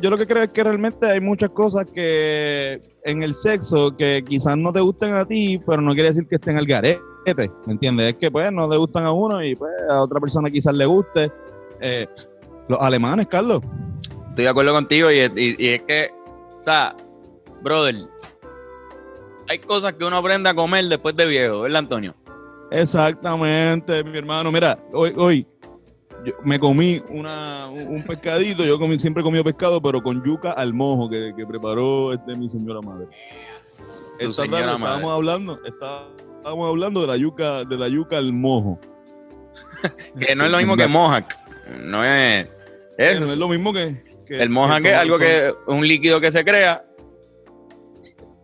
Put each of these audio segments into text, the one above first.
yo, lo que creo es que realmente hay muchas cosas que en el sexo que quizás no te gusten a ti, pero no quiere decir que estén al garete, ¿me entiendes? Es que pues no le gustan a uno y pues a otra persona quizás le guste. Eh, los alemanes, Carlos. Estoy de acuerdo contigo y, y- y es que, o sea, brother, hay cosas que uno aprende a comer después de viejo, ¿verdad, Antonio? Exactamente, mi hermano. Mira, hoy, hoy yo me comí una, un pescadito. Yo comí, siempre he comido pescado, pero con yuca al mojo que, que preparó este, mi señora madre. Tu Esta señora tarde madre. estábamos hablando, estábamos hablando de la yuca, de la yuca al mojo. Que no es lo mismo que Mohawk. No es. Eh, es no es lo mismo que, que- el Mohawk es algo que un líquido que se crea,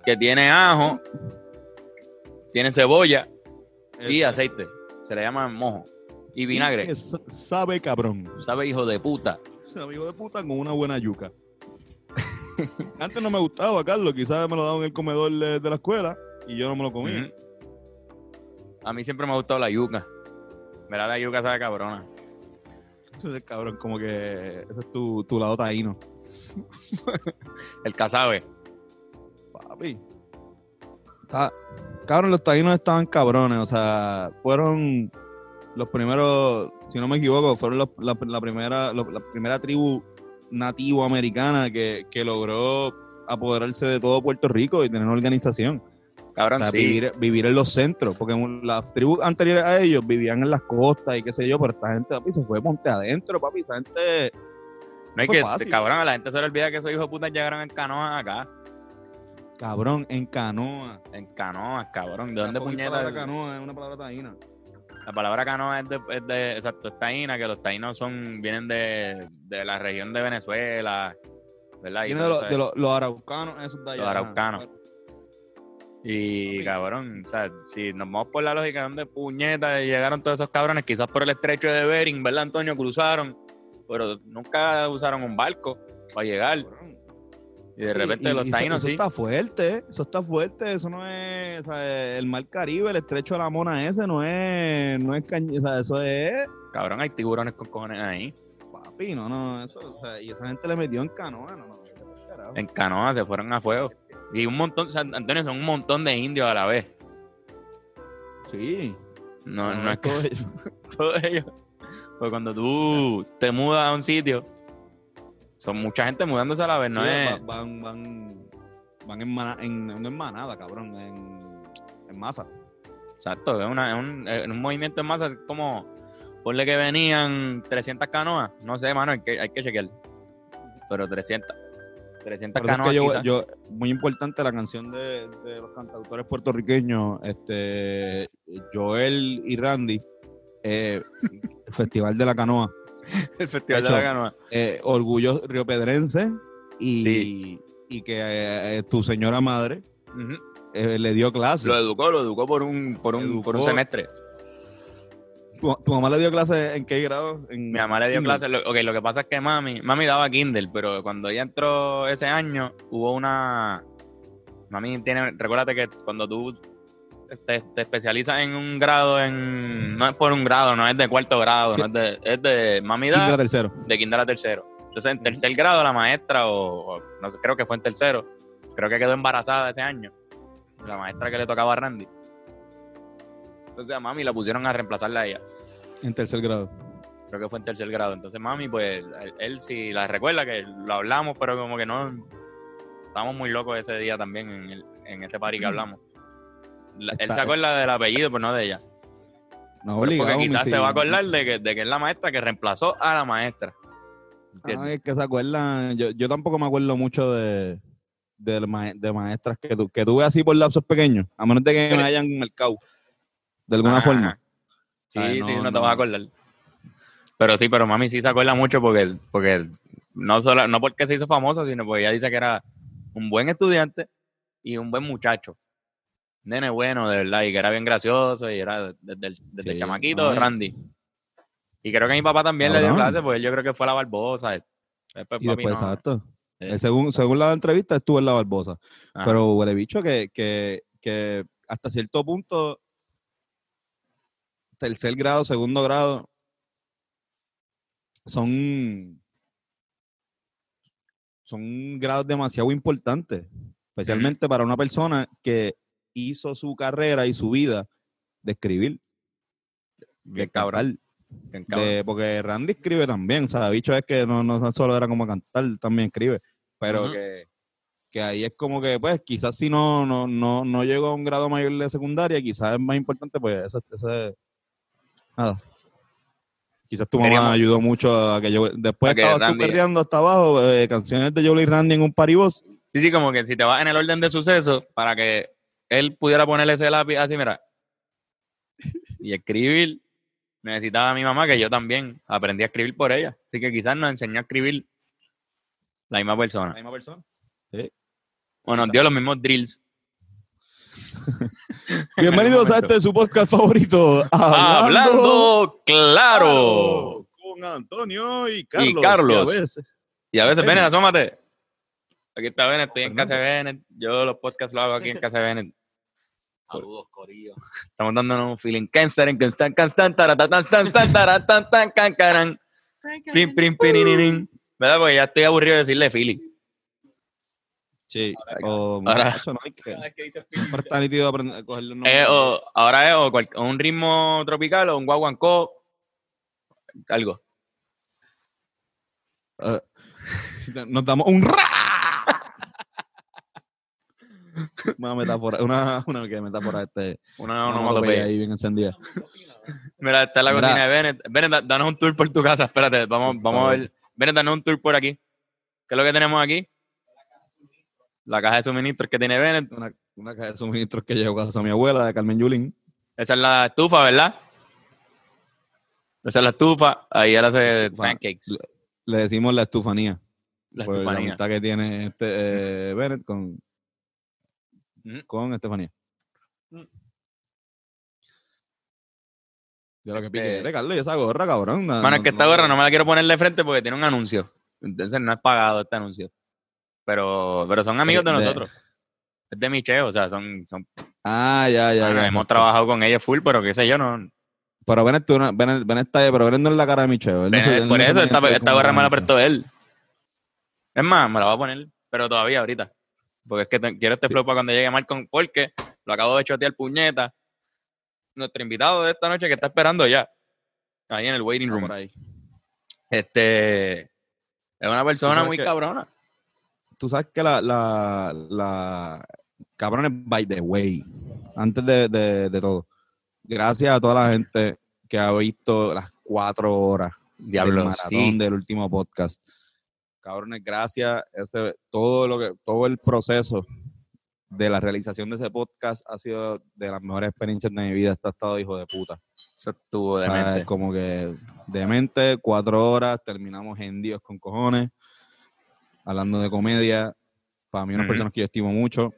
que tiene ajo, tiene cebolla y aceite. Se le llama mojo. Y vinagre. sabe cabrón. ¿Sabe, hijo de puta? Sabe hijo de puta con una buena yuca. Antes no me gustaba, Carlos. Quizás me lo daban en el comedor de, de la escuela y yo no me lo comía. A mí siempre me ha gustado la yuca. Verá, la yuca sabe cabrona. Eso es cabrón, como que ese es tu, tu lado taíno. El casabe. Papi. Está- cabrón, los taínos estaban cabrones. O sea, fueron los primeros, si no me equivoco, fueron los- la, la primera, la primera tribu nativo americana que, que logró apoderarse de todo Puerto Rico y tener una organización. Cabrón, O sea, sí. vivir, vivir en los centros, porque las tribus anteriores a ellos vivían en las costas y qué sé yo, pero esta gente, papi, se fue monte adentro, papi, esa gente... No hay fue que, fácil. cabrón, a la gente se le olvida que esos hijos de puta llegaron en canoas acá. Cabrón, en canoa. En canoas, cabrón. ¿De dónde puñetas? palabra canoa es una palabra taína. La palabra canoa es de, es de- exacto, es taína, que los taínos son, vienen de, de la región de Venezuela, ¿verdad? De, los- de araucanos, esos de allá. Los araucanos. y cabrón, o sea, si nos vamos por la lógica de dónde puñetas llegaron todos esos cabrones, quizás por el estrecho de Bering, ¿verdad, Antonio? Cruzaron, pero nunca usaron un barco para llegar. Y de repente Y- los y eso- taínos eso sí. está fuerte, eso está fuerte, eso no es, o sea, el mar Caribe, el estrecho de la mona ese, no es, no es caña, o sea, eso es, Cabrón, hay tiburones con cojones ahí. papi, no, no, eso, o sea, y esa gente le metió en canoa, no, no. En canoa se fueron a fuego. Y un montón, sea, Antonio, son un montón de indios a la vez. sí, No, no es todo ello. todos ellos. Porque cuando tú te mudas a un sitio, son mucha gente mudándose a la vez, no Sí, es. va- van, van, van en, mana- en, no en manada, cabrón, en, en masa. Exacto, es, una, es un, es un movimiento en masa, es como, ponle que venían 300 canoas, no sé, mano, hay que, hay que chequear. Pero 300. 300 Por eso es canoas que yo, yo- muy importante la canción de, de los cantautores puertorriqueños, este Joel y Randy, eh, Festival de la Canoa, el festival de la canoa. eh, Orgullo riopedrense y, Sí. y que eh, tu señora madre eh, le dio clase. Lo educó, lo educó por un, por un, Educó. por un semestre. ¿Tu, tu mamá le dio clase en qué grado? En Mi mamá le dio clases. Lo, ok, lo que pasa es que mami, mami daba Kindle, pero cuando ella entró ese año, hubo una. Mami tiene. Recuérdate que cuando tú te, te especializas en un grado, en no es por un grado, no es de cuarto grado, no es de. Es de mami da tercero. de kinder a tercero. Entonces, en tercer grado, la maestra, o, o no sé, creo que fue en tercero, creo que quedó embarazada ese año. La maestra que le tocaba a Randy. Entonces, a mami la pusieron a reemplazarla a ella. En tercer grado. creo que fue en tercer grado. Entonces, mami, pues, él, él sí la recuerda que lo hablamos, pero como que no. Estábamos muy locos ese día también en, el- en ese party que hablamos. La- él se acuerda del apellido, pero no de ella. No obligado. porque quizás se va a acordar de que, de que es la maestra que reemplazó a la maestra. Ay, es que se acuerdan. Yo, yo tampoco me acuerdo mucho de, de, ma- de maestras que, tu, que tuve así por lapsos pequeños, a menos de que me hayan marcado de alguna forma. Sí, Ay, sí, no, no, te no. vas a acordar. Pero sí, pero mami sí se acuerda mucho porque, porque no solo, no porque se hizo famosa, sino porque ella dice que era un buen estudiante y un buen muchacho. Nene bueno, de verdad, y que era bien gracioso y era desde el, desde el Sí, chamaquito, no, y- Randy. Y creo que mi papá también le dio Cabrón. clase, porque yo creo que fue a la Barbosa. Después, Y después, no. exacto. Eh. Eh, según, según la entrevista, estuvo en la Barbosa. Ajá. Pero huele bicho que, que, que hasta cierto punto, tercer grado, segundo grado, son, son grados demasiado importantes, especialmente para una persona que hizo su carrera y su vida de escribir, Bien de cabrón. cantar, bien cabrón. de- porque Randy escribe también, o sea, bicho es que no, no solo era como cantar, también escribe, pero que, que ahí es como que, pues, quizás si no, no, no, no llegó a un grado mayor de secundaria, quizás es más importante, pues, ese, ese- nada. Quizás tu mamá Queríamos- ayudó mucho a que yo, después que estabas tú Randy- perreando hasta abajo, eh, canciones de Jolie y Randy en un paribos, Sí, sí, como que si te vas en el orden de sucesos, para que él pudiera ponerle ese lápiz así, mira, y escribir, necesitaba a mi mamá, que yo también aprendí a escribir por ella. Así que quizás nos enseñó a escribir la misma persona. misma persona. O nos dio los mismos drills. Bienvenidos a este su podcast favorito, Hablando claro. con Antonio y Carlos. Carlos. y a veces- Y a veces, asómate. Aquí está Bennett, estoy en Fernando. casa de Bennett. Yo los podcasts los hago aquí en casa de Bennett. Saludos, Corillo. Estamos dándonos un feeling. Cancer, canstan, canstan, taratatan, tan, tan, taratán, tan, can, caran. Prim, prim, pirinirin. ¿Verdad? Porque ya estoy aburrido de decirle feeling. Sí, o Ahora- no hay que- está nítido aprender, Eh, o- ahora es o, cual- o un ritmo tropical o un guaguancó. Algo. Eh, nos damos un ra. Una metáfora, una, una que metáfora este, Una onomatopeya. ahí bien encendida. Mira, esta es la cocina de Bennett. Bennett, da- danos un tour por tu casa. Espérate, vamos, vamos a ver. Bennett, danos un tour por aquí. ¿Qué es lo que tenemos aquí? La caja de suministros que tiene Bennett. Una, una caja de suministros que llegó a casa de mi abuela, de Carmen Yulín. Esa es la estufa, ¿verdad? Esa es la estufa. Ahí él hace pancakes. Le decimos la estufanía. La la estufanía. amistad que tiene este eh, Bennett con, Ujú. con Estefanía. Mm. Yo lo que Este- pide, "Eres, Carlos, y esa gorra, cabrón. no- Mano, es que esta gorra no me la quiero poner de frente porque tiene un anuncio. Entonces no es pagado este anuncio. Pero, pero son amigos de de- nosotros. Es de Micheo, o sea, son, son Ah, ya, ya, Bueno, ya. hemos trabajado con ellos full, pero qué sé yo, no. Pero Bennett, tú Bennett está ahí, pero no es la cara de no él por eso, esta, esta gorra me la prestó él. Es más, me la voy a poner, pero todavía ahorita. Porque es que te- quiero este flow para cuando llegue Malcolm, porque lo acabo de chotear puñeta. Nuestro invitado de esta noche que está esperando ya. Ahí en el waiting Está room. ahí. Este es una persona muy que- cabrona. Tú sabes que la, la, la cabrones by the way, antes de, de, de todo, gracias a toda la gente que ha visto las cuatro horas del Diablo, maratón sí. del último podcast. Cabrones, gracias. Este, todo lo que, todo el proceso de la realización de ese podcast ha sido de las mejores experiencias de mi vida. Ha estado hijo de puta. Eso estuvo O sea, demente. como que demente, cuatro horas, terminamos en Dios con cojones, hablando de comedia. Para mí, unas Ujú. personas que yo estimo mucho.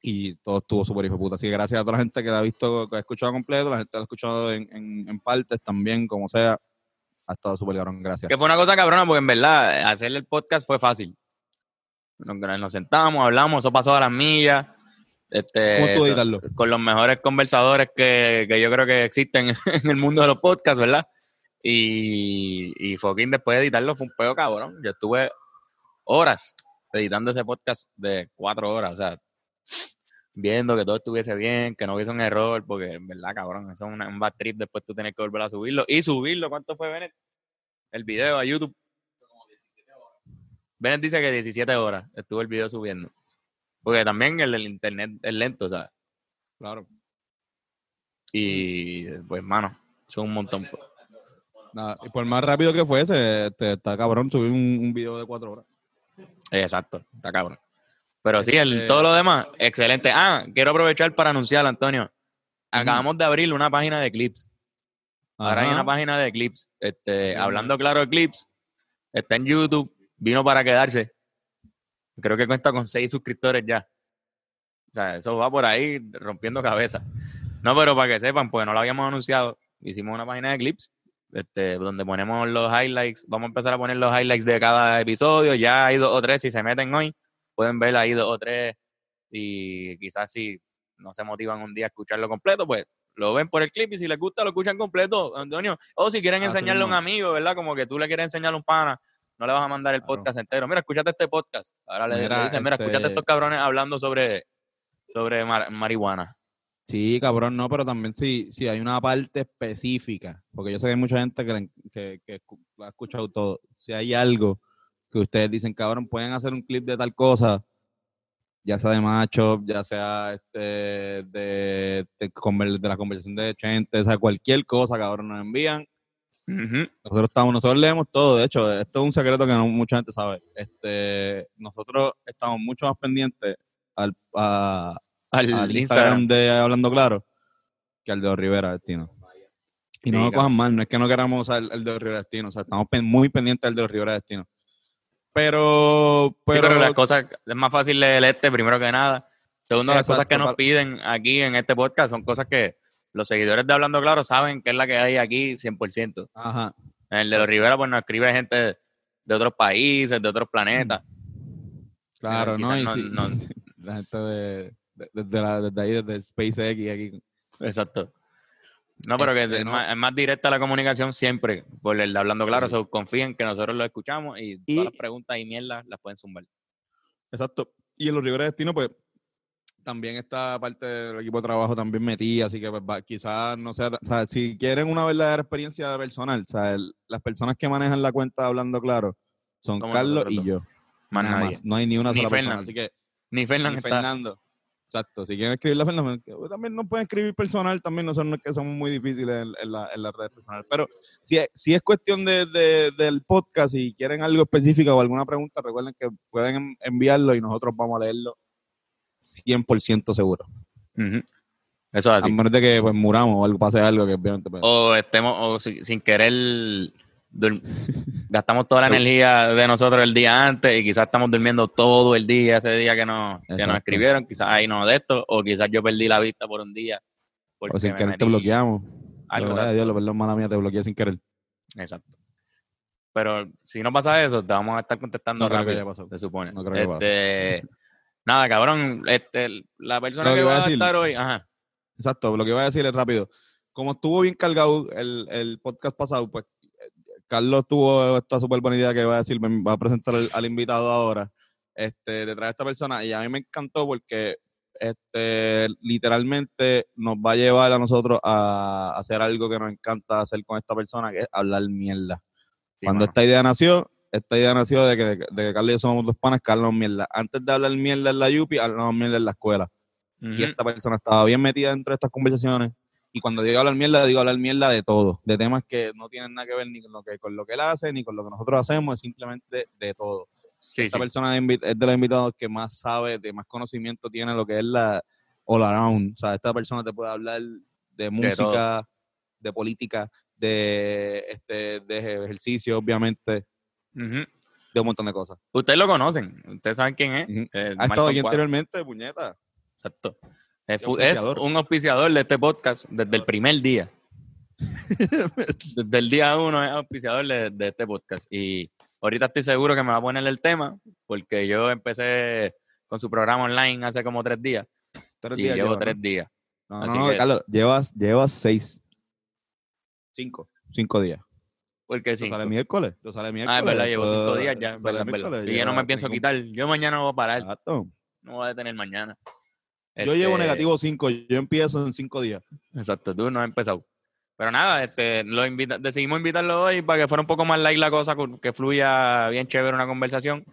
Y todo estuvo súper hijo de puta. Así que gracias a toda la gente que la ha visto, que ha escuchado completo, la gente que la ha escuchado en, en, en partes también, como sea. Ha estado súper cabrón, gracias. Que fue una cosa cabrona, porque en verdad hacer el podcast fue fácil. Nos, nos sentamos, hablamos, eso pasó a las millas. Este, ¿Cómo tú eso- con los mejores conversadores que, que yo creo que existen en el mundo de los podcasts, ¿verdad? Y, y fucking después de editarlo fue un peo cabrón. Yo estuve horas editando ese podcast de cuatro horas, o sea, viendo que todo estuviese bien, que no hubiese un error, porque en verdad, cabrón, eso es una- un bad trip después tú tienes que volver a subirlo. Y subirlo, ¿cuánto fue, Bennett? El video a YouTube. Bennett dice que 17 horas estuvo el video subiendo. Porque también el, el internet es lento, ¿sabes? Claro. Y pues, mano, son un montón. Nada, y por más rápido que fuese, este, está cabrón subir un, un video de cuatro horas. Exacto, está cabrón. Pero sí, el, Este- todo lo demás, excelente. Ah, quiero aprovechar para anunciar, Antonio. Acabamos de abrir una página de clips. Ahora hay una página de clips. Este, hablando claro de clips, está en YouTube, vino para quedarse. Creo que cuenta con seis suscriptores ya. O sea, eso va por ahí rompiendo cabeza. No, pero para que sepan, pues no lo habíamos anunciado. Hicimos una página de clips este, donde ponemos los highlights. Vamos a empezar a poner los highlights de cada episodio. Ya hay dos o tres. Si se meten hoy, pueden ver ahí dos o tres. Y quizás si no se motivan un día a escucharlo completo, pues lo ven por el clip y si les gusta lo escuchan completo, Antonio. O si quieren Así enseñarle a un amigo, ¿verdad? Como que tú le quieres enseñar a un pana, no le vas a mandar el Claro. podcast entero. Mira, escúchate este podcast. Ahora le, le Mira, dicen, mira, escúchate este- estos cabrones hablando sobre, sobre mar- marihuana. Sí, cabrón, no, pero también sí, sí hay una parte específica, porque yo sé que hay mucha gente que, que, que escu- lo ha escuchado todo. Si hay algo que ustedes dicen, cabrón, pueden hacer un clip de tal cosa, ya sea de macho, ya sea este de, de, la conversación de gente, o sea, cualquier cosa, cabrón, nos envían. Nosotros estamos, nosotros leemos todo, de hecho, esto es un secreto que no mucha gente sabe. Este, nosotros estamos mucho más pendientes al, a, Al, al Instagram. Instagram de Hablando Claro que al de Rivera Destino. Y no lo claro. cojan mal, no es que no queramos usar el, de Rivera Destino, o sea, estamos muy pendientes del de Rivera Destino. Pero, Sí, pero, las cosas, es más fácil leer este primero que nada. Segundo, las cosas que nos piden aquí en este podcast son cosas que los seguidores de Hablando Claro saben que es la que hay aquí 100%. ajá, En el de los Rivera, pues nos escribe gente de otros países, de otros planetas. claro, ¿no? Y sí, no- la gente de, de- desde, la- desde ahí, desde SpaceX aquí. Exacto. No, pero que Este, es. Más, es más directa la comunicación siempre por el Hablando Claro. Sí. confíen que nosotros lo escuchamos y, Y- todas las preguntas y mierdas las pueden zumbar. Exacto. Y en los Rivera Destino, pues, también esta parte del equipo de trabajo también metida, así que pues, quizás no sea, o sea, si quieren una verdadera experiencia personal, o sea, el- las personas que manejan la cuenta hablando claro son Somos Carlos y yo. Más más. No hay ni una Ni sola persona. Fernan. Así que Ni Fernan ni. Fernando. Exacto. Si quieren escribirle a Fernando, que también nos pueden escribir personal, también nosotros que somos muy difíciles en, en la, en las redes personales. Pero si es, si es cuestión de, de- del podcast y quieren algo específico o alguna pregunta, recuerden que pueden en- enviarlo y nosotros vamos a leerlo 100% seguro. Eso es A así. menos de que pues, muramos o algo pase algo que obviamente pues, o estemos o si- sin querer gastamos toda la energía de nosotros el día antes y quizás estamos durmiendo todo el día ese día que nos, que nos escribieron, quizás ahí no de esto, o quizás yo perdí la vista por un día. o sin querer te bloqueamos. algo de- Dios, lo perdón, mala mía, te bloqueé sin querer. Exacto. Pero si no pasa eso, te vamos a estar contestando No creo que rápido, haya pasado. se supone. No creo que este, nada, cabrón, este, la persona que que va a decir- estar hoy, ajá, Exacto, lo que voy a decir es rápido. Como estuvo bien cargado el, el podcast pasado, pues Carlos tuvo esta súper buena idea que va a decir, me va a presentar al, al invitado ahora, este, de traer a esta persona, y a mí me encantó porque este, literalmente nos va a llevar a nosotros a hacer algo que nos encanta hacer con esta persona, que es hablar mierda. sí, Cuando mano. esta idea nació, esta idea nació de que, de que Carlos y yo somos dos panas que hablamos mierda. Antes de hablar mierda en la Yupi, hablamos mierda en la escuela y esta persona estaba bien metida dentro de estas conversaciones. Y cuando digo hablar mierda, digo hablar mierda de todo, de temas que no tienen nada que ver ni con lo que, con lo que él hace, ni con lo que nosotros hacemos, es simplemente de todo. Sí, Esta sí. persona es de los invitados que más sabe, de más conocimiento tiene lo que es la all around. O sea, esta persona te puede hablar de música, de, política, de, este, de ejercicio, obviamente, de un montón de cosas. Ustedes lo conocen, ustedes saben quién es. Eh, Ha estado aquí anteriormente, puñeta. Exacto. Es, un auspiciador de este podcast desde el primer día. desde el día uno es auspiciador de, de este podcast. Y ahorita estoy seguro que me va a poner el tema, porque yo empecé con su programa online hace como tres días. Tres y días llevo lleva, ¿no? tres días. No, Así no, no, que- Carlos, llevas, llevas seis. Cinco. Cinco días. Porque sí. sale miércoles. Esto sale miércoles. Ah, es verdad, llevo cinco días ya. verdad, es verdad. Y yo no me pienso ningún- quitar. Yo mañana no voy a parar. Exacto. No voy a detener mañana. Yo llevo Este, negativo cinco. Yo empiezo en cinco días. Exacto, tú no has empezado. Pero nada, este, lo invita- decidimos invitarlo hoy para que fuera un poco más light la cosa, que fluya bien chévere una conversación.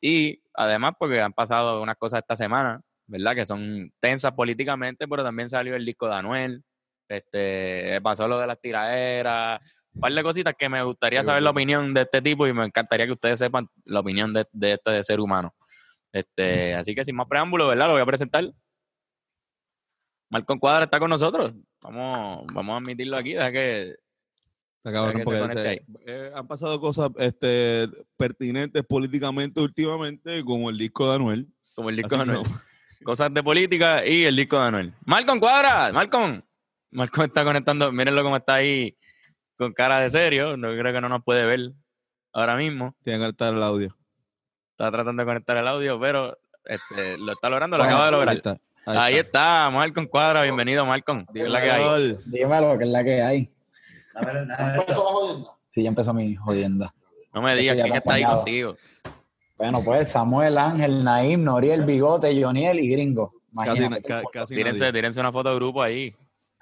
Y además, porque han pasado unas cosas esta semana, ¿verdad? Que son tensas políticamente, pero también salió el disco de Anuel. Este, pasó lo de las tiraderas, un par de cositas que me gustaría saber la opinión de este tipo y me encantaría que ustedes sepan la opinión de, de este ser humano. Este, así que sin más preámbulo, ¿verdad? Lo voy a presentar. Malcolm Cuadra está con nosotros. Vamos, vamos a admitirlo aquí, deja que cabrón, que se se- eh, han pasado cosas este, pertinentes políticamente últimamente, como el disco de Anuel. como el disco Así de Anuel. Cosas de política y el disco de Anuel. Malcolm Cuadra, Malcolm. Malcolm está conectando, mírenlo cómo está ahí con cara de serio. No creo que no nos puede ver ahora mismo. Tiene que estar el audio. Está tratando de conectar el audio, pero este, lo está logrando, lo acaba de Ahí lograr. está. Ahí está, Malcolm Cuadra, bienvenido Malcolm. ¿Qué es la que hay? Dímelo, que es la que hay. ¿Empezó la jodienda? Sí, ya empezó mi jodienda. No me digas Estoy quién está ahí contigo. Bueno, pues Samuel, Ángel, Naim, Noriel, Bigote, Joniel y Gringo. Casi, Imagínate. casi Tírense, tírense una foto de grupo ahí.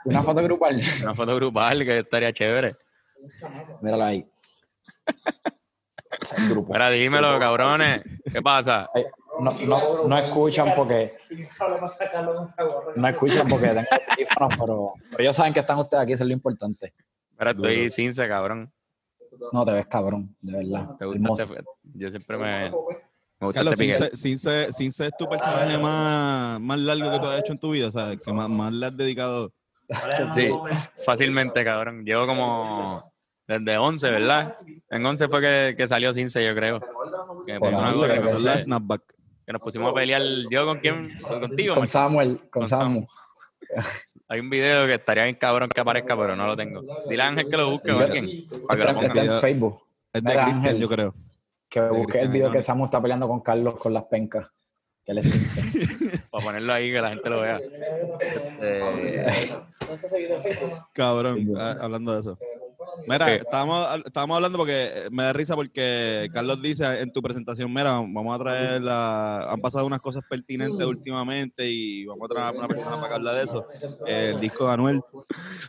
Una foto grupal. Una foto grupal que estaría chévere. Míralo ahí. Grupo. Mira, dímelo, cabrones. ¿Qué pasa? No, no, no escuchan porque no escuchan porque tengo pero, pero ellos saben que están ustedes aquí, eso es lo importante. Mira, estoy cince, cabrón. No te ves cabrón, de verdad. ¿Te gusta este- Yo siempre me, me gusta Carlos, este. Cince, Cince, Cince es tu personaje más, más largo que tú has hecho en tu vida, o sea, que más, más le has dedicado. Sí, fácilmente, cabrón. Llevo como desde 11, ¿verdad? En 11 fue que, que salió Cince, yo creo. Que, me Por puso ahí, una- que que. La snapback. Que nos pusimos a pelear. ¿Yo con quién? Contigo. Con? Samuel, con Con Samu. Hay un video que estaría bien cabrón que aparezca, pero no lo tengo. Dile a Ángel que lo busque o alguien. Para que lo Está, está ponga. en Facebook. Es de Cristian, Ángel. yo creo. Que busque el video que Hernández. Samu está peleando con Carlos con las pencas. Que le. Para ponerlo ahí, que la gente lo vea. Este, Cabrón, ah, hablando de eso. Mira, estábamos, estábamos hablando porque eh, me da risa porque Carlos dice en tu presentación, mira, vamos a traer la... Han pasado unas cosas pertinentes últimamente y vamos a traer a una persona para que hable de eso. El disco de Anuel.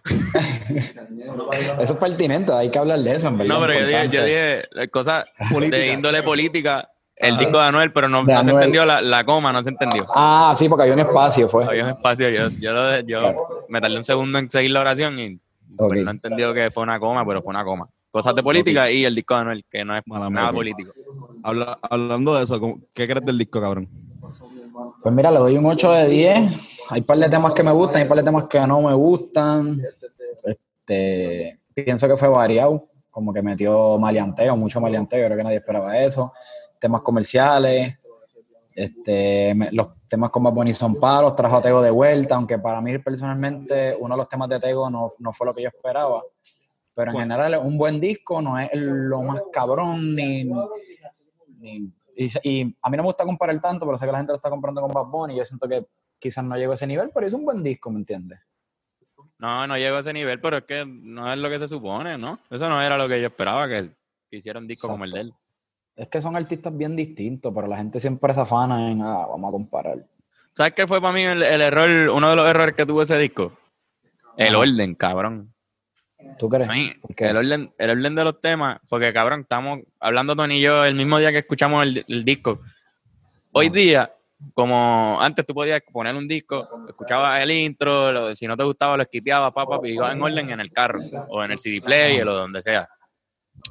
Eso es pertinente, hay que hablar de eso, en verdad. no, pero yo dije, yo dije eh, cosas Política. de índole política. El disco de Anuel, pero no, se entendió la, la coma, no se entendió. Ah, sí, porque había un espacio, fue. Había un espacio, yo, yo, lo yo me tardé un segundo en seguir la oración y Ok. pues, no entendió que fue una coma, pero fue una coma. Cosas de política y el disco de Anuel, que no es Mala nada mía. político. Habla- hablando de eso, ¿cómo- ¿qué crees del disco, cabrón? Pues mira, le doy un 8 de 10. Hay un par de temas que me gustan, hay un par de temas que no me gustan. Este, pienso que fue variado, como que metió maleanteo, mucho maleanteo, creo que nadie esperaba eso. Temas comerciales, este, me- los temas como Bonnie son palos, trajo a Tego de vuelta, aunque para mí personalmente uno de los temas de Tego no, no fue lo que yo esperaba. Pero en general es un buen disco, no es lo más cabrón ni, ni- y, a mí no me gusta comparar tanto, pero sé que la gente lo está comprando con Bad Bunny y yo siento que quizás no llegó a ese nivel, pero es un buen disco, ¿me entiendes? No, no llegó a ese nivel, pero es que no es lo que se supone, ¿no? Eso no era lo que yo esperaba, que, que hiciera un disco como el de él. Es que son artistas bien distintos, pero la gente siempre se afana en, ah, vamos a comparar. ¿Sabes qué fue para mí el, el error, uno de los errores que tuvo ese disco? El orden, cabrón. ¿Tú crees? A mí, el orden, el orden de los temas, porque cabrón, estamos hablando Tony y yo el mismo día que escuchamos el, el disco. Hoy día, como antes tú podías poner un disco, escuchabas el intro, lo- si no te gustaba lo skipeabas, papá, y ibas en orden en el carro, o en el CD player, o donde sea.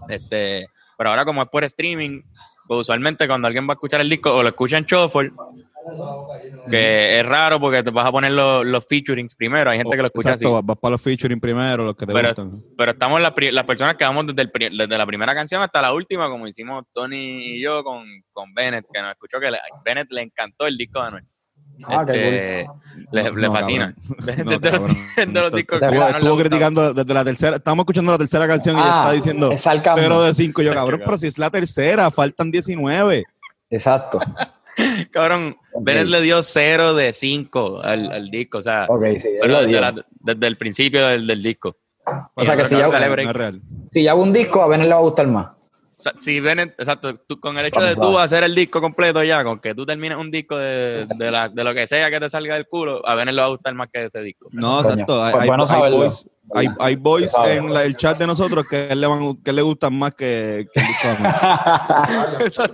Este, pero ahora como es por streaming, pues usualmente cuando alguien va a escuchar el disco, o lo escucha en shuffle, que es raro porque te vas a poner los, los featurings primero, hay gente que lo escucha así. Exacto, vas para los featuring primero, los que te Pero, gustan. pero estamos las, las personas que vamos desde, el desde la primera canción hasta la última, como hicimos Tony y yo con, con Bennett, que nos escuchó que le, Bennett le encantó el disco de Anuel. Ah, qué Este, le, le No, fascina. Bennett No, es de los- cabrón. es de los discos que Estuvo- criticando desde la tercera, estamos escuchando la tercera canción y Ah, ella está diciendo es sarcasmo. 0 de 5. Yo, cabrón, pero si es la tercera, faltan 19. Exacto. Cabrón, Ok. Bennett le dio 0 de 5 al, al disco, o sea, Ok, sí. pero desde, la- desde el principio del, del disco. O sea que si No real. si yo hago un disco, a Benet le va a gustar más. O sea, si Bennett, exacto, tú- con el hecho de tú hacer el disco completo ya, con que tú termines un disco de, de, la- de lo que sea que te salga del culo, a Bennett le va a gustar más que ese disco. No, Coño. exacto. Hay, Pues hay- bueno hay saberlo. boys, hay, hay boys Sabe. en la- el chat de nosotros que a él le, van, que le gustan más que, que el disco.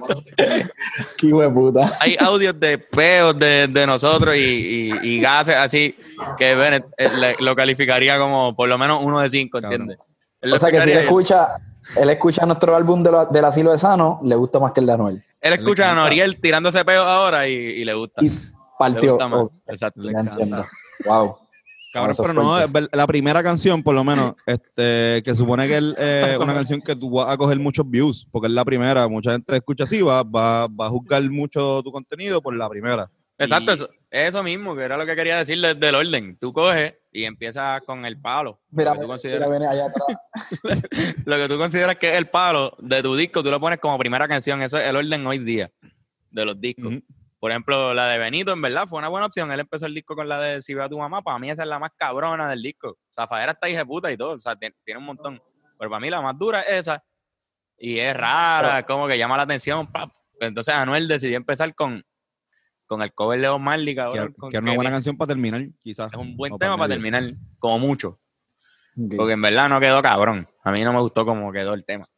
Qué hijo de puta. Hay audios de peos de, de nosotros y, y- y gases así que Bennett eh, le- lo calificaría como por lo menos uno de cinco, ¿entiendes? Lo O sea que si escucha, él escucha nuestro álbum de la- del asilo de Sano, le gusta más que el de Anuel. él escucha a. Noriel tirándose peos ahora y, y le gusta. Y Le partió. gusta. Oh, Exacto. Le entiendo. Wow. Cabrón, pero es no, es la primera canción, por lo menos, este, que supone que es eh, una canción que tú vas a coger muchos views, porque es la primera. Mucha gente escucha así, va, va, va a juzgar mucho tu contenido por la primera. Exacto, Y- eso, eso mismo, que era lo que quería decir desde el orden. Tú coges y empiezas con el palo. Mira, lo, que tú consideras, viene allá atrás. lo que tú consideras que es el palo de tu disco, tú lo pones como primera canción. Eso es el orden hoy día de los discos. Por ejemplo, la de Benito, en verdad, fue una buena opción. Él empezó el disco con la de Si veo a tu mamá. Para mí esa es la más cabrona del disco. Zafadera está hija de puta y todo. O sea, tiene, tiene un montón. Pero para mí la más dura es esa. Y es rara, como que llama la atención. pap. Entonces Anuel decidió empezar con, con el cover de Bob Marley, Que, cabrón. que era una buena canción para terminar, quizás. Es un buen O tema para terminar, como mucho. Porque en verdad no quedó cabrón. A mí no me gustó cómo quedó el tema.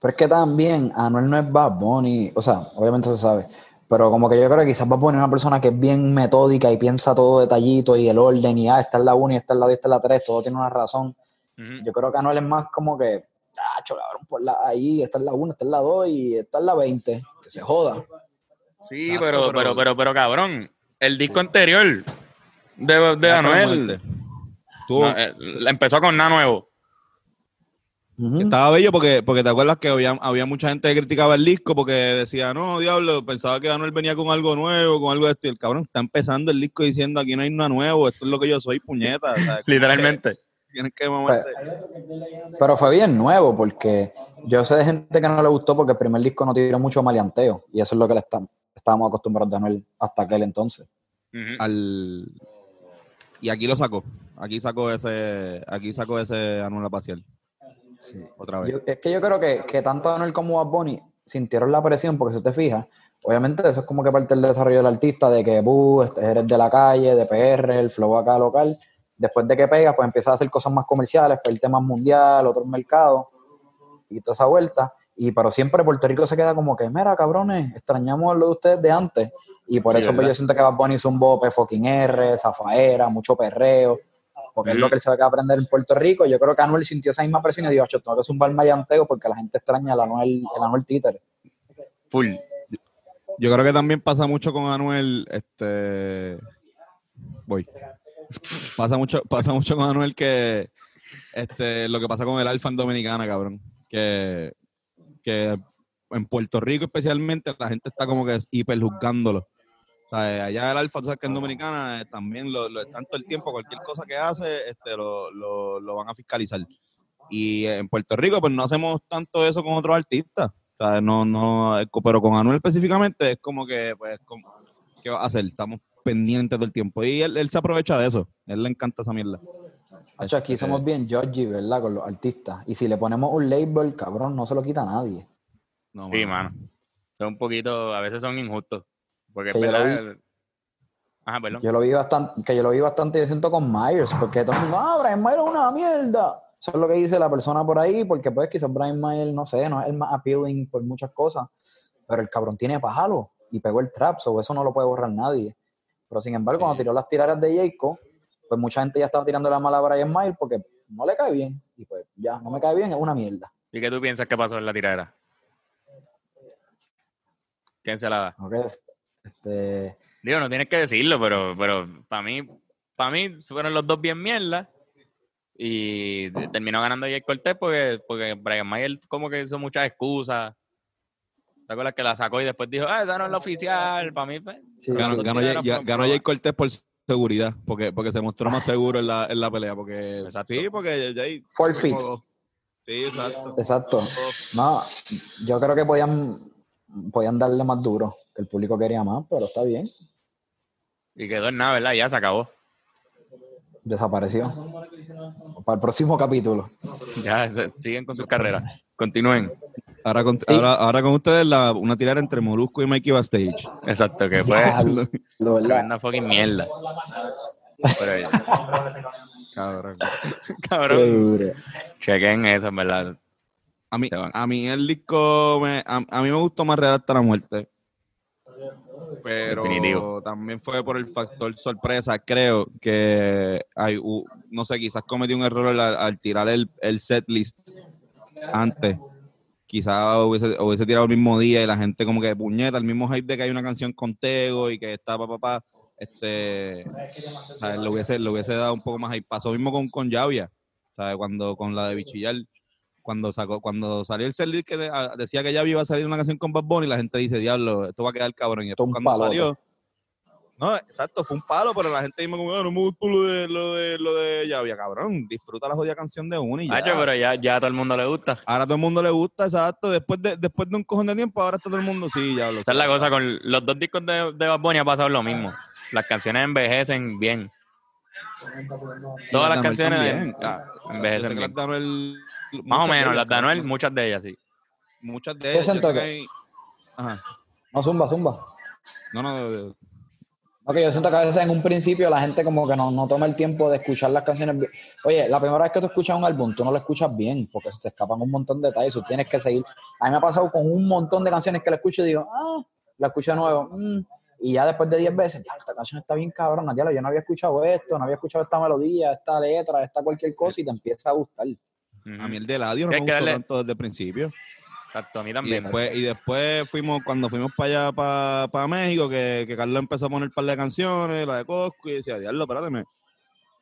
Pero es que también Anuel no es Bad Bunny, o sea, obviamente se sabe, pero como que yo creo que quizás Bad Bunny es una persona que es bien metódica y piensa todo detallito y el orden y ah, esta es la 1 y esta es la 2 y esta es la 3, todo tiene una razón. Yo creo que Anuel es más como que, tacho, cabrón, por la, ahí, esta es la 1, esta es la 2 y esta es la 20, que se joda. Sí, Exacto, pero, pero- pero, pero, pero, cabrón, el disco anterior de, de Anuel no, eh, empezó con nada nuevo. Estaba bello porque, porque te acuerdas que había, había mucha gente que criticaba el disco porque decía, no, diablo, pensaba que Anuel venía con algo nuevo, con algo de esto. Y el cabrón está empezando el disco diciendo, aquí no hay nada nuevo, esto es lo que yo soy, puñeta. Literalmente. Tienes que mamarse. Pero fue bien nuevo porque yo sé de gente que no le gustó porque el primer disco no tiró mucho maleanteo y eso es lo que le estamos, estábamos acostumbrados de Anuel hasta aquel entonces. Al... Y aquí lo sacó. Aquí sacó ese, aquí sacó ese Anuel Apacial. Sí. Otra vez. Yo- es que yo creo que, que tanto Anuel como Bad Bunny sintieron la presión, porque si te fijas, obviamente eso es como que parte del desarrollo del artista, de que "Bu, este, eres de la calle, de PR, el flow acá local. Después de que pegas, pues empiezas a hacer cosas más comerciales, para el tema mundial, otros mercados y toda esa vuelta. Y pero siempre Puerto Rico se queda como que, mira, cabrones, extrañamos lo de ustedes de antes. Y por Sí, eso pues, yo siento que Bad Bunny hizo un bope fucking R, zafaera, mucho perreo, porque es lo que él se va a aprender en Puerto Rico. Yo creo que Anuel sintió esa misma presión y dijo, "Acho, tengo que zumbar mayanteo porque la gente extraña el Anuel, el Anuel títere. Full. Yo creo que también pasa mucho con Anuel, este voy. Pasa mucho, pasa mucho con Anuel que este lo que pasa con el Alfa en Dominicana, cabrón. Que, en Puerto Rico especialmente la gente está como que hiper juzgándolo. O sea, allá el Alfa, tú que en Dominicana eh, también lo, lo están todo el tiempo, cualquier cosa que hace, este, lo, lo, van a fiscalizar. Y en Puerto Rico, pues no hacemos tanto eso con otros artistas. No, no, eh, pero con Anuel específicamente es como que, pues, ¿qué va a hacer? Estamos pendientes todo el tiempo. Y él, él se aprovecha de eso. Él le encanta esa mierda. Acho, aquí Este, somos bien Georgie, ¿verdad? Con los artistas. Y si le ponemos un label, cabrón, no se lo quita a nadie. No, Sí, mano. mano. Son un poquito, a veces son injustos. Porque es Que yo lo verdad. Ajá, perdón. Yo lo vi bastante, que yo lo vi bastante, yo siento con Myers, porque todo el mundo, ah, Brian Myers es una mierda. Eso es lo que dice la persona por ahí, porque pues quizás Brian Myers, no sé, no es el más appealing por muchas cosas, pero el cabrón tiene palo y pegó el trap, so eso no lo puede borrar nadie. Pero sin embargo, cuando tiró las tiradas de Jacob, pues mucha gente ya estaba tirando la mala a Brian Myers porque no le cae bien. Y pues ya, no me cae bien, es una mierda. ¿Y qué tú piensas que pasó en la tiradera? ¿Quién se la da? ¿ok? Este, Digo, no tienes que decirlo, pero, pero para mí, para mí fueron los dos bien mierda. Y terminó ganando Jay Cortés porque, porque Brian Mayer como que hizo muchas excusas. ¿Te acuerdas que la sacó y después dijo, ah, esa no es la oficial? Para mí, pues, sí, Ganó, sí. ganó, ganó. Jay Cortés por seguridad, porque, porque se mostró más seguro en la, en la pelea. Porque, Exacto. sí, porque Jay. Forfeit. Sí, exacto. Exacto. No, yo creo que podían, podían darle más duro, que el público quería más, pero está bien. Y quedó en nada, ¿verdad? Ya se acabó. Desapareció. Para el próximo capítulo. Ya siguen con sus carreras. Continúen. Ahora con, ahora, ahora con ustedes la, una tirada entre Molusco y Mikey Bastage. Exacto, que fue lo tremenda fucking mierda. Pero, Cabrón. Qué cabrón, chequen eso, en verdad. A mí, a mí el disco, me- a, a mí me gustó más Real hasta la muerte. Pero Definitivo. también fue por el factor sorpresa. Creo que hay, no sé, quizás cometí un error al, al tirar el, el set list antes. Quizás hubiese, hubiese tirado el mismo día y la gente como que puñeta, el mismo hype de que hay una canción con Tego y que está papá, papá, este, o sea, le hubiese, le hubiese dado un poco más hype. Pasó mismo con, con Llavia, ¿sabes? Cuando, con la de Bichillar cuando sacó, cuando salió el setlist que de- a- decía que ya iba a salir una canción con Bad Bunny, la gente dice, diablo, esto va a quedar cabrón. Y Esto después cuando salió, No, exacto, fue un palo, pero la gente me como, "Ah, no me gustó lo de, lo de, lo de Llavia, cabrón. Disfruta la jodida canción de una y ya. Hacho, pero ya, ya a todo el mundo le gusta. Ahora a todo el mundo le gusta, exacto. Después de, después de un cojón de tiempo, ahora está todo el mundo, sí, ya lo Esa es la cosa, con los dos discos de, de Bad Bunny ha pasado lo mismo. Las canciones envejecen bien. Todas las canciones también. Envejecen bien. las de Anuel- Más o menos, las de Anuel, muchas de ellas sí. Muchas de ellas. yo que- hay- Ajá. No, zumba, zumba. No, no, de- de- Ok, yo siento que a veces en un principio la gente como que no, no toma el tiempo de escuchar las canciones bien. Oye, la primera vez que tú escuchas un álbum, tú no lo escuchas bien porque se te escapan un montón de detalles, tú tienes que seguir. A mí me ha pasado con un montón de canciones que la escucho y digo, ah, la escucho de nuevo. mm, y ya después de 10 veces, ya, esta canción está bien cabrona, ya yo no había escuchado esto, no había escuchado esta melodía, esta letra, esta cualquier cosa y te empieza a gustar. A mí el de Ladio no Es me gustó tanto desde el principio. Exacto, a mí Y también. después, y después fuimos, cuando fuimos para allá, para, para México, que, que Carlos empezó a poner un par de canciones, la de Cosco, y decía, diablo, espérate, me,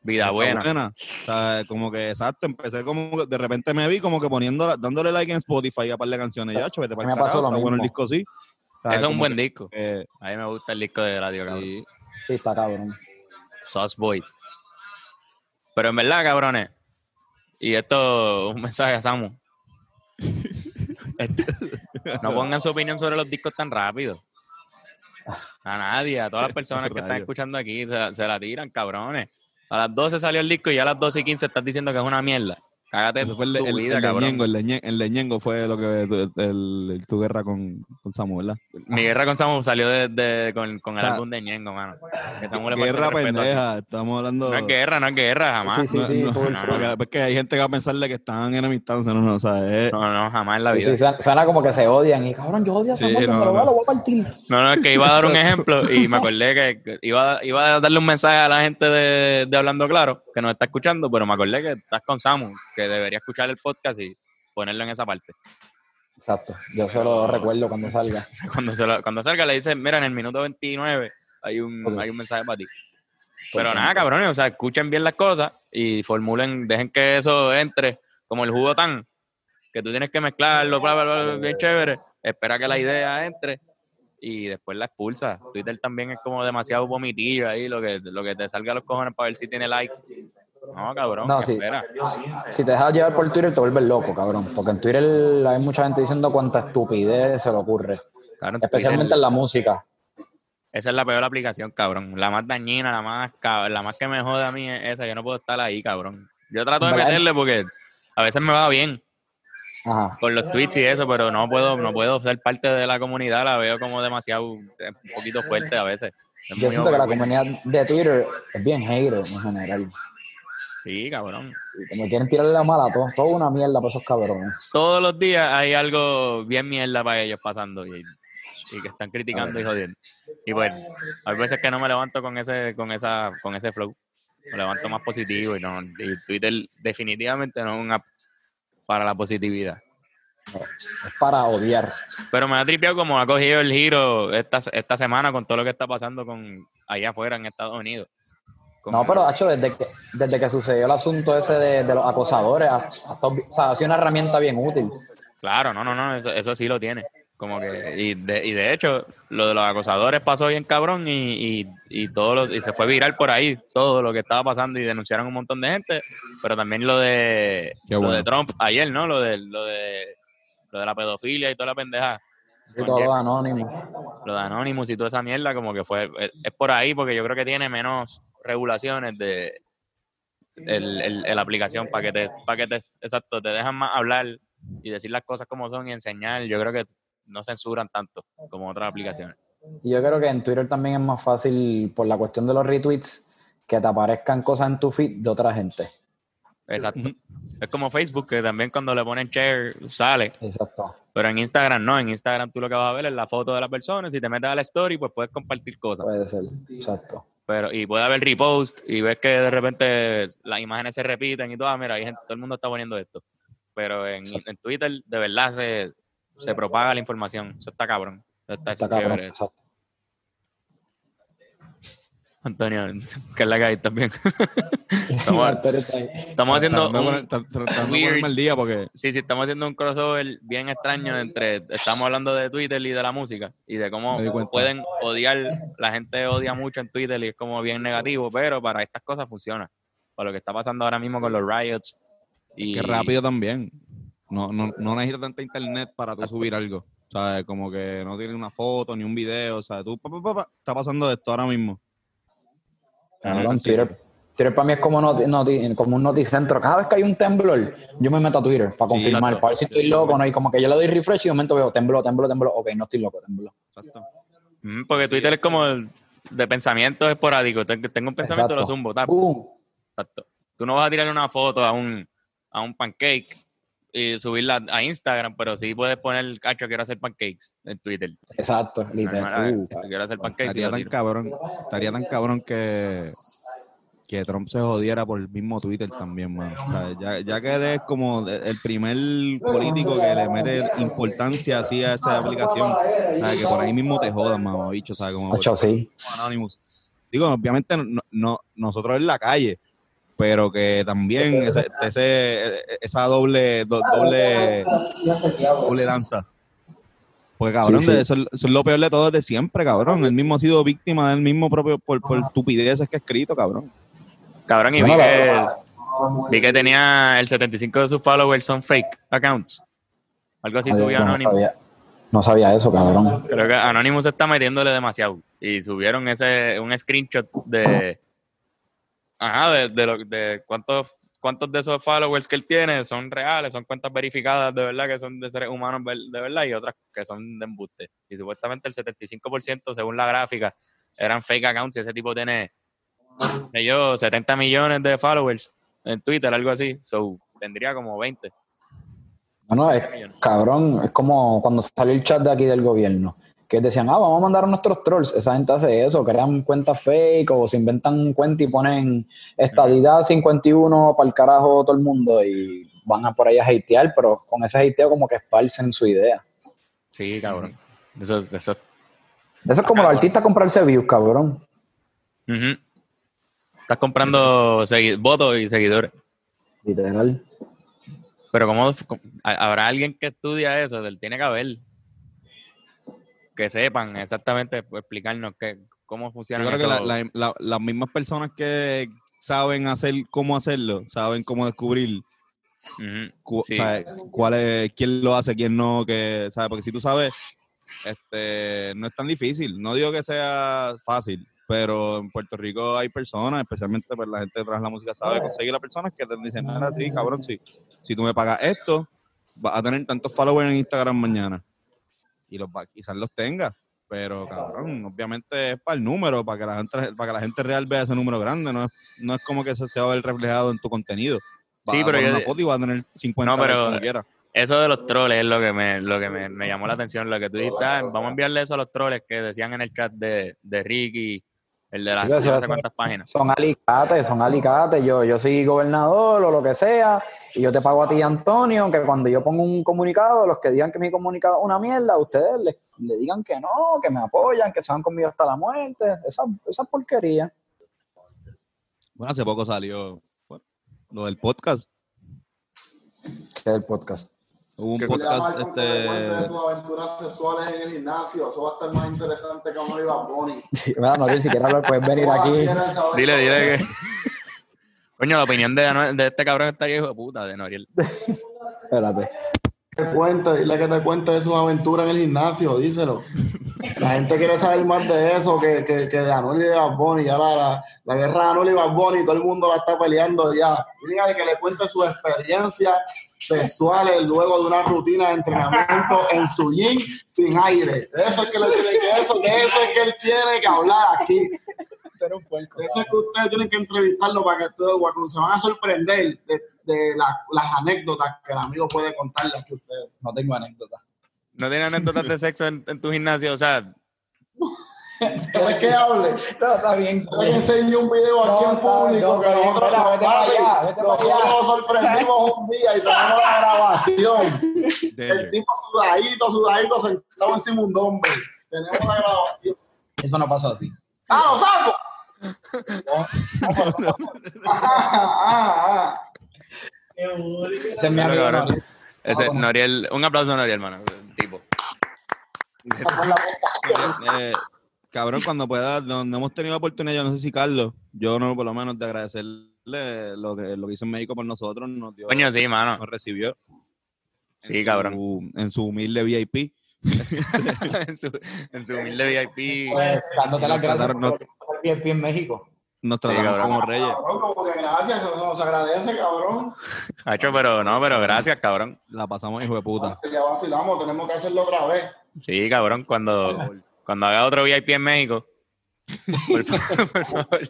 Vida buena. O sea, como que exacto, empecé como que de repente me vi como que poniendo, dándole like en Spotify a par de canciones. Ya, vete para me pasó lo está bueno el mismo. disco sí. O sea, Eso es un buen que, disco. eh, A mí me gusta el disco de Radio Cabrón. sí. Sí, está cabrón. Sauce Boys. Pero en verdad, cabrones, y esto un mensaje a Samu. Este, no pongan su opinión sobre los discos tan rápido. A nadie, a todas las personas que están escuchando aquí, se, se la tiran, cabrones. A las 12 salió el disco y ya a las 12 y 15 estás diciendo que es una mierda. Cágate Ese tu fue el, el, vida, el cabrón. leñengo, el, leñe- el leñengo fue lo que el, el- el- tu guerra con, con Samuel, ¿verdad? Mi guerra con Samu salió de, de- con, con el O sea, álbum de Ñengo, mano. Que Samu le Guerra el pendeja, estamos hablando. No es guerra, no es guerra, jamás. Sí, sí, no, sí, no, no, porque- hay gente que va a pensarle que están enemistándose, no, no, o sea, es, No, no, jamás en la Sí, vida. sí, suena, suena como que se odian y cabrón, yo odio a Sí, Samuel, no, pero no. lo voy a partir. No, no, es que iba a dar un ejemplo y me acordé que que iba, iba a darle un mensaje a la gente de, de Hablando Claro, que nos está escuchando, pero me acordé que estás con Samu, que debería escuchar el podcast y ponerlo en esa parte. Exacto, yo se lo recuerdo cuando salga. Cuando, se lo- cuando salga le dices, mira, en el minuto 29 hay un, hay un mensaje para ti. Pero nada, cabrones, o sea, escuchen bien las cosas y formulen, dejen que eso entre como el jugo tan, que tú tienes que mezclarlo, bla, bla, bla, bla, bien chévere, espera que la idea entre y después la expulsa. Twitter también es como demasiado vomitillo ahí, lo que, lo que te salga a los cojones para ver si tiene likes. No, cabrón, No, sí. espera. Si te dejas llevar por Twitter te vuelves loco, cabrón. Porque en Twitter hay mucha gente diciendo cuánta estupidez se le ocurre. Especialmente Twitter- en la música. Esa es la peor aplicación, cabrón. La más dañina, la más la más que me jode a mí es esa. Yo no puedo estar ahí, cabrón. Yo trato de ¿Verdad? meterle porque a veces me va bien Ajá. con los tweets y eso, pero no puedo, no puedo ser parte de la comunidad. La veo como demasiado, eh, un poquito fuerte a veces. Es Yo siento que la comunidad de Twitter es bien hater en general. Sí, cabrón. Como quieren tirarle la mala a todos, toda una mierda para esos cabrones. Todos los días hay algo bien mierda para ellos pasando y, y que están criticando y jodiendo. Y bueno, hay veces que no me levanto con ese, con esa, con ese flow. Me levanto más positivo y no, y Twitter definitivamente no es una para la positividad. Es para odiar. Pero me ha tripeado como ha cogido el giro esta, esta semana con todo lo que está pasando con allá afuera en Estados Unidos. No, pero hecho desde que, desde que sucedió el asunto ese de, de los acosadores, ha, ha to- o sea, ha sido una herramienta bien útil. Claro, no, no, no, eso, eso sí lo tiene. Como que, y de, y de hecho, lo de los acosadores pasó bien cabrón y, y, y todo lo- y se fue viral por ahí, todo lo que estaba pasando y denunciaron un montón de gente, pero también lo de Qué lo de Trump ayer, ¿no? Lo de, lo de lo de la pedofilia y toda la pendeja. Y todo lo anónimo. Lo de Anonymous y toda esa mierda, como que fue, es, es por ahí, porque yo creo que tiene menos regulaciones de el, el- el aplicación para que te, para que te, exacto, te dejan más hablar y decir las cosas como son y enseñar. Yo creo que no censuran tanto como otras aplicaciones. Y yo creo que en Twitter también es más fácil, por la cuestión de los retweets, que te aparezcan cosas en tu feed de otra gente. Exacto. Es como Facebook, que también cuando le ponen share sale, Exacto. pero en Instagram no. En Instagram tú lo que vas a ver es la foto de la persona. Si te metes a la story, pues puedes compartir cosas. Puede ser. Exacto. Pero y puede haber repost y ves que de repente las imágenes se repiten y todo, ah, mira, hay gente, todo el mundo está poniendo esto. Pero en, en Twitter de verdad se, se propaga la información. Eso está cabrón. Eso está, Está cabrón. Exacto. Antonio, que es la que hay también. estamos, haciendo un, weird- día porque sí, sí, estamos haciendo un crossover bien extraño entre, estamos hablando de Twitter y de la música y de cómo pueden odiar, la gente odia mucho en Twitter y es como bien negativo, pero para estas cosas funciona. Para lo que está pasando ahora mismo con los riots y que rápido también. No, no, no necesitas tanta internet para tú subir algo. O sea, como que no tienes una foto ni un video. O sea, tú pa, pa, pa, pa, está pasando esto ahora mismo. Cabrón, Twitter, Twitter para mí es como, noti- noti- como un noticentro. Cada vez que hay un temblor, yo me meto a Twitter para confirmar, exacto. para ver si estoy loco, ¿no? Y como que yo le doy refresh y de momento veo tembló, tembló, tembló. Ok, no estoy loco, tembló. Exacto. Mm, Porque Twitter es como el- de pensamientos esporádicos. Ten- Tengo un pensamiento, lo Exacto. zumbo. tap. Uh, Exacto. Tú no vas a tirar una foto a un, a un pancake y subirla a Instagram, pero sí puedes poner, cacho, quiero hacer pancakes en Twitter. exacto, literal. Uh, quiero hacer pancakes Estaría tan cabrón, estaría tan cabrón que, que Trump se jodiera por el mismo Twitter también, man. O sea, ya, ya que él es como el primer político que le mete importancia así a esa aplicación, o sea, que por ahí mismo te jodan, mamá, bicho, o sea, como Hacho, sí. Anonymous. Digo, obviamente no, no- nosotros en la calle, pero que también ese, ese- esa doble, do- doble, doble danza. Pues cabrón, Sí, sí. de- Eso, es- eso es lo peor de todo desde siempre, cabrón. Él mismo ha sido víctima del mismo propio por, por estupideces que ha escrito, cabrón. Cabrón, y vi, que, vi que tenía el 75 de sus followers son fake accounts. Algo así subió no, Anonymous. sabía, no sabía eso, cabrón. Creo que Anonymous está metiéndole demasiado. Y subieron ese un screenshot de. Ajá, de, de, lo, de cuántos, cuántos de esos followers que él tiene son reales, son cuentas verificadas de verdad que son de seres humanos de verdad y otras que son de embuste. Y supuestamente el 75%, según la gráfica, eran fake accounts y ese tipo tiene, yo, 70 millones de followers en Twitter, algo así. So, tendría como 20. Bueno, es, cabrón, es como cuando salió el chat de aquí del gobierno, que decían, ah, vamos a mandar a nuestros trolls. Esa gente hace eso, crean cuentas fake o se inventan un cuenta y ponen estadidad 51 para el carajo todo el mundo y van a por ahí a hatear, pero con ese hateo como que esparcen su idea. Sí, cabrón. Eso, es- eso es Eso es como los artistas comprarse views, cabrón. Estás comprando votos y seguidores. Literal. Pero ¿cómo, cómo- ha- habrá alguien que estudia eso? Tiene que haber. Que sepan exactamente, pues, explicarnos qué, cómo funciona Yo creo eso. que la- la- la- las mismas personas que saben hacer cómo hacerlo, saben cómo descubrir Ujú, cu- sí. sabe, cuál es, quién lo hace, quién no, que, ¿sabes? Porque si tú sabes, este, no es tan difícil. No digo que sea fácil, pero en Puerto Rico hay personas, especialmente pues, la gente detrás de la música sabe conseguir a personas que te dicen, mira, sí, cabrón, sí. Si tú me pagas esto, vas a tener tantos followers en Instagram mañana. Y los va- quizás los tengas. Pero, cabrón, obviamente es para el número, para que la gente, para que la gente real vea ese número grande. No es, no es como que se, se va a ver reflejado en tu contenido. Vas Sí, a pero poner yo- una foto y vas a tener 50 No, pero- likes como quiera. Eso de los troles es lo que me, lo que me, me llamó la atención. Lo que tú dijiste, ah, vamos a enviarle eso a los troles que decían en el chat de, de Ricky, el de las Sí, no eso- sé cuántas páginas. Son alicates, son alicates. Yo, yo soy gobernador o lo que sea, y yo te pago a ti, Antonio, que cuando yo pongo un comunicado, los que digan que mi comunicado es una mierda, ustedes le, le digan que no, que me apoyan, que se van conmigo hasta la muerte. Esa, esa porquería. Bueno, hace poco salió bueno, lo del podcast. Que es el podcast. Hubo un ¿Qué Dile a podcast, cuente de este, sus aventuras sexuales en el gimnasio. Eso va a estar más interesante que uno iba a Bonnie. Mira, Noriel, si quieres hablar, puedes venir aquí. Dile, dile que. Coño, la opinión de, de este cabrón está hijo de puta, de Noriel. Espérate. Que cuente, dile que te cuente de sus aventuras en el gimnasio, díselo. La gente quiere saber más de eso que, que, que de Anuel y de Bad Bunny. Ya la, la, la guerra de Anuel y Bad Bunny, todo el mundo la está peleando ya. Dígale que le cuente sus experiencias sexuales luego de una rutina de entrenamiento en su gym sin aire. Eso es que le tiene que, eso, eso es que él tiene que hablar aquí. Eso es que ustedes tienen que entrevistarlo para que ustedes que se van a sorprender de, de la- las anécdotas que el amigo puede contarle aquí a ustedes. No tengo anécdota. ¿No tiene anécdotas de sexo en, en tu gimnasio? O sea, ¿Quieres que hable? No, está bien. Que enseñe un video aquí No, en público no, que no, nosotros, espera, vete para papi, allá, vete para nosotros allá. nos sorprendimos un día y tenemos la grabación. El tipo sudadito, sudadito, sentado encima un dumbbell. Tenemos la grabación. Eso no pasó así. ¡Ah, lo saco! Ah, ah. Ese es mi amigo. Cabrón. Noriel. Ese, Vamos. Noriel, un aplauso a Noriel, hermano. Tipo. Eh, cabrón, cuando pueda, donde hemos tenido la oportunidad, yo no sé si Carlos, yo no, por lo menos, de agradecerle lo que, lo que hizo en México por nosotros, nos dio, Coño, sí, mano. nos recibió. Sí, en cabrón. su- en su humilde VIP. en, su, en su humilde VIP. Pues, dándote las gracias por el VIP en México. Nos trataron cabrón. como reyes. Cabrón, como que gracias, eso nos agradece, cabrón. Hacho, pero no, pero gracias, cabrón. La pasamos hijo de puta. Ya vacilamos, tenemos que hacerlo otra vez. Sí, cabrón, cuando, cuando haga otro VIP en México. Por favor, por favor.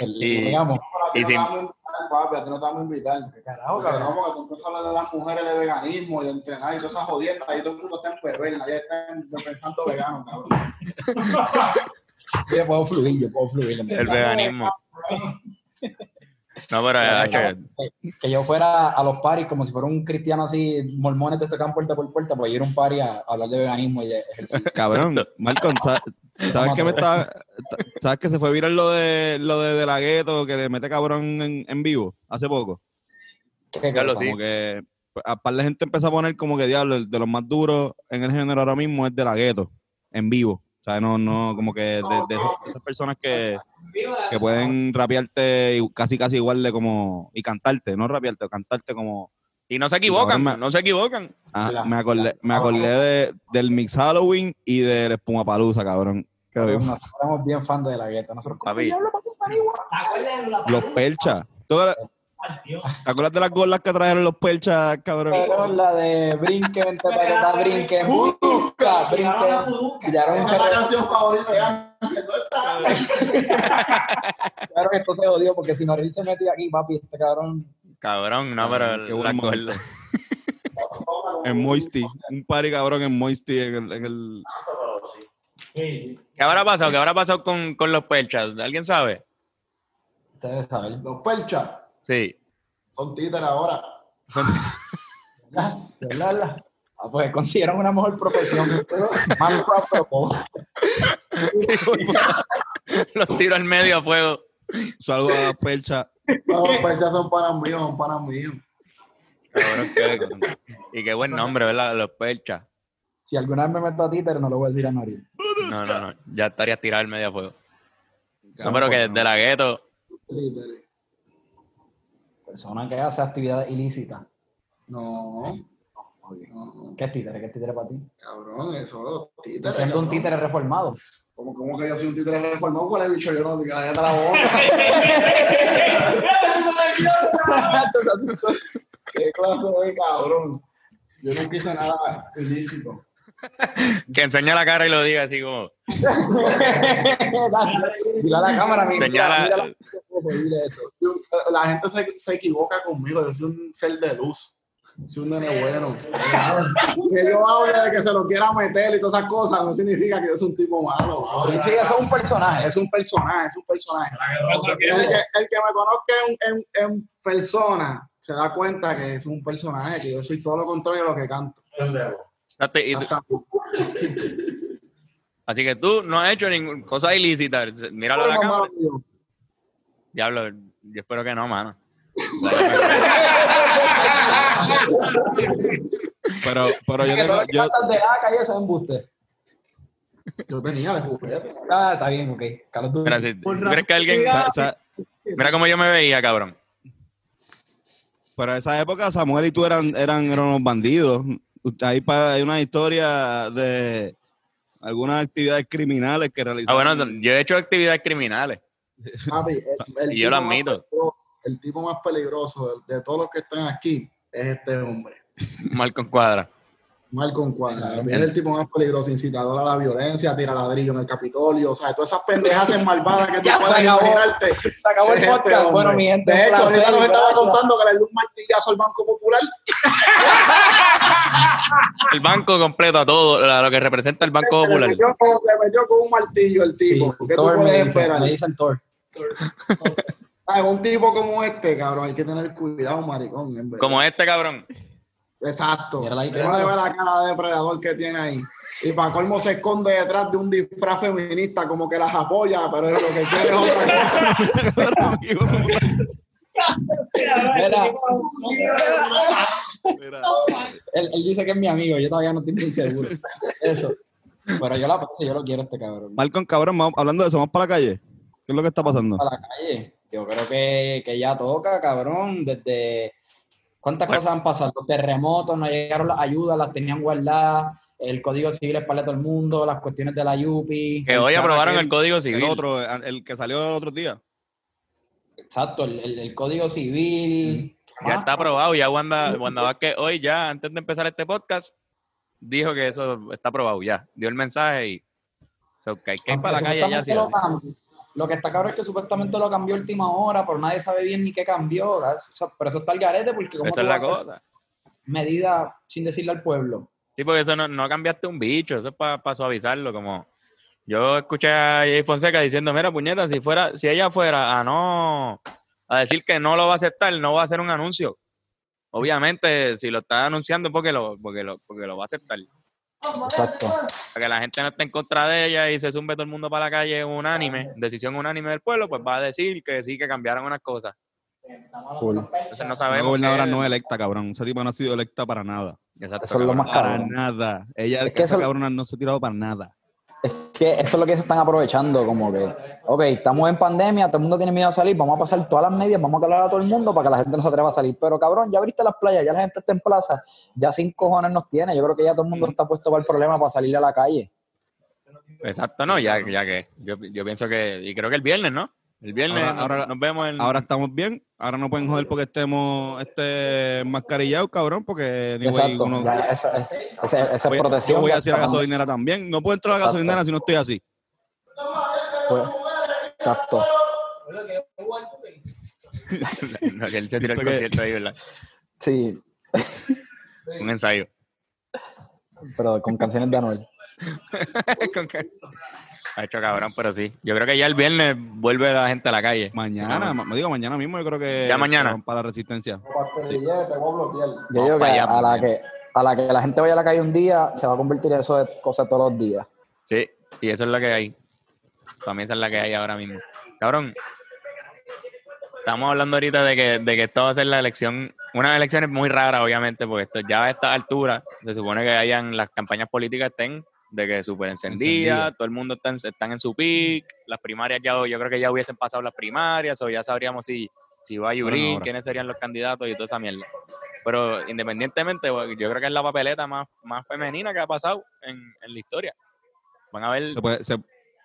El- Y- Y no si- te vamos a invitar, papi, a ti no te vamos a invitar. carajo, Porque cabrón. no, porque tú empiezas a hablar de las mujeres de veganismo y de entrenar y todas esas jodiendas, ahí todo el mundo está en perver, nadie está en- pensando vegano, cabrón. Yo puedo fluir, yo puedo fluir. El verdad. veganismo. No, pero Que- que yo fuera a los paris como si fuera un cristiano así, mormones te tocan puerta por puerta, pues ir a un party a hablar de veganismo y de ejercicio. Cabrón, Malcolm, sa- ¿sabes qué me está, sabes que se fue viral lo de lo de, de la gueto que le mete cabrón en, en vivo hace poco? ¿Qué sí. Como que pues, a par de gente empezó a poner como que diablo, el de los más duros en el género ahora mismo es de la gueto, en vivo. O sea, no, no, como que de, de esas, de esas personas que, que pueden rapearte y casi casi igual de como, y cantarte, no rapearte, cantarte como, y no se equivocan, no se equivocan. ah, me acordé, me acordé de, del Mix Halloween y del Espuma Cabrón. Que lo vimos. Nosotros somos bien fans de la gueta. Nosotros Papi. Los perchas. ¿Tú ¿Te acuerdas de las gorlas que trajeron los perchas, cabrón? Pero la de brinquen, ta, ta, ta, ta, brinquen, busca, brinquen. Esa es la canción favorita de Ángel, ¿no está? Claro que esto se jodió porque si Noril se metía aquí, papi, este cabrón. Cabrón, no, pero Qué la gorda. En Moisty. Un party cabrón en Moisty. En el, en el- ¿Qué habrá pasado? ¿Qué habrá pasado con, con los perchas? ¿Alguien sabe? Ustedes saben. Los perchas Sí. son títeres ahora. ¿De verdad, verdad? Ah, pues consiguieron una mejor profesión. Más los tiro al medio a fuego. Saludos a las perchas. No, los perchas son panas míos, son panas míos. Cabrón, qué- y qué buen nombre, ¿verdad? Los perchas. Si alguna vez me meto a títer, no lo voy a decir a Noril. No, no, no. Ya estarías tirado al medio a fuego. No, pero que de la gueto. Títeres. Persona que hace actividades ilícitas. No, no, ¿Qué es títere? ¿Qué es títere para ti? cabrón, eso los títeres. siendo un cabrón. títere reformado. ¿Cómo, cómo que yo soy un títere reformado? ¿Cuál es bicho? Yo no diga, cállate la boca. ¿Qué clase de cabrón? Yo no quise nada ilícito. Que enseñe la cara y lo diga así como. Dile a la cámara, mira, Señala- mira la- gente se, se equivoca conmigo. Yo soy un ser de luz. Soy un nene bueno. Que yo hable de que se lo quiera meter y todas esas cosas no significa que yo soy un tipo malo. Sí, eso es un personaje. Es un personaje, es un personaje. El que, el que me conozca en, en- en persona se da cuenta que es un personaje, que yo soy todo lo contrario de lo que canto. Y- así que tú no has hecho ninguna cosa ilícita. Míralo a la cámara. mío. Diablo, yo espero que no, mano. Pero, pero yo tengo. Yo, de la calle es embuste. Yo tenía de juguete. Ah, está bien, ok. Carlos, tú- Mira, si tú crees que alguien. sa- sa- Mira cómo yo me veía, cabrón. pero en esa época Samuel y tú eran, eran, eran unos bandidos. Hay, pa- hay una historia de algunas actividades criminales que Ah, realizaron. bueno, yo he hecho actividades criminales. Papi, el, el Y yo lo admito. El tipo más peligroso de, de todos los que están aquí es este hombre. Malcolm Cuadra. Malcolm Cuadra. Es el tipo más peligroso, incitador a la violencia, tira ladrillo en el Capitolio. O sea, todas esas pendejas en malvadas que tú Ya, puedes se acabó. imaginarte. Se acabó el es este podcast. bueno, mi gente. De hecho, ahorita nos estaba contando que le dio un martillazo al Banco Popular. El banco completo, a todo, a lo que representa el Banco Le Popular. metió, con, le metió con un martillo el Sí, tipo. ¿Qué tú puedes esperar? me dicen Thor. Ah, un tipo como este, cabrón, hay que tener cuidado, maricón. en verdad. Como este cabrón. Exacto. No le veo la cara de depredador que tiene ahí. Y para colmo se esconde detrás de un disfraz feminista, como que las apoya, pero es lo que quiere es otra cosa. Mira, Mira, él, él dice que es mi amigo, yo todavía no estoy muy seguro. Eso. Pero yo la apoyo, yo lo quiero a este cabrón. Malcolm, cabrón, vamos- hablando de eso, vamos para la calle. ¿Qué es lo que está pasando? a la calle. Yo creo que, que ya toca, cabrón. Desde cuántas cosas han pasado. Los terremotos, no llegaron las ayudas, las tenían guardadas. El código civil es para todo el mundo, las cuestiones de la Yupi. Que hoy aprobaron aquel, el Código Civil. El otro, el que salió el otro día. Exacto, el, el- el código civil. Ya Ah, está aprobado. Ya Wanda, Wanda Vázquez hoy, ya antes de empezar este podcast, dijo que eso está aprobado ya. Dio el mensaje y. so, que hay que ir aunque para la calle ya. sí, lo que está cabrón es que supuestamente lo cambió última hora, pero nadie sabe bien ni qué cambió. O sea, pero eso está el garete porque como Esa es la cosa. medida sin decirle al pueblo. Sí, porque eso no, no cambiaste un bicho, eso es para suavizarlo, como yo escuché a Jay Fonseca diciendo, mira, puñeta, si fuera, si ella fuera a no, a decir que no lo va a aceptar, no va a hacer un anuncio. Obviamente, si lo está anunciando es porque lo, porque lo, porque lo va a aceptar. Exacto. Para que la gente no esté en contra de ella y se zumbe todo el mundo para la calle unánime, decisión unánime del pueblo, pues va a decir que sí, que cambiaron unas cosas. Full. Entonces no sabemos. gobernadora qué- no electa, cabrón. Esa tipa no ha sido electa para nada. Exacto, Eso es lo más Para cabrón. nada. Ella, Es que esa eso- cabrona no se ha tirado para nada. Que eso es lo que se están aprovechando, como que, ok, estamos en pandemia, todo el mundo tiene miedo a salir, vamos a pasar todas las medidas, vamos a calar a todo el mundo para que la gente no se atreva a salir. Pero cabrón, ya abriste las playas, ya la gente está en plaza, ya sin cojones nos tiene. Yo creo que ya todo el mundo está puesto para el problema para salir a la calle. Exacto, no, ya, ya que yo, yo pienso que, y creo que el viernes, ¿no? El viernes Ahora- nos- ahora- nos vemos en... Ahora estamos bien. Ahora no pueden joder porque estemos este mascarillados, cabrón, porque anyway, Exacto. uno- Ya, esa, esa- esa- esa voy, protección. yo voy a decir a la gasolinera también. No puedo entrar a la Exacto. gasolinera si no estoy así. pues, Exacto. No, que él se tiró el concierto ahí, ¿verdad? Sí, Un ensayo. pero con canciones de Anuel. Con que- Ha hecho cabrón, pero sí. Yo creo que ya el viernes vuelve la gente a la calle. Mañana, ma- digo mañana mismo, yo creo que. Ya mañana. Para la resistencia. Yo digo que a la que a la que la gente vaya a la calle un día, se va a convertir en eso de cosas todos los días. Sí, y eso es lo que hay. También esa es la que hay ahora mismo. Cabrón, estamos hablando ahorita de que, de que esto va a ser la elección, una elección muy rara, obviamente, porque esto ya a esta altura se supone que hayan las campañas políticas estén de que súper Encendida. todo el mundo está en- están en su pick, las primarias ya, yo creo que ya hubiesen pasado las primarias, o ya sabríamos si, si va a ahora. quiénes serían los candidatos y toda esa mierda. Pero independientemente, yo creo que es la papeleta más, más femenina que ha pasado en, en la historia. Van a ver Se puede, se-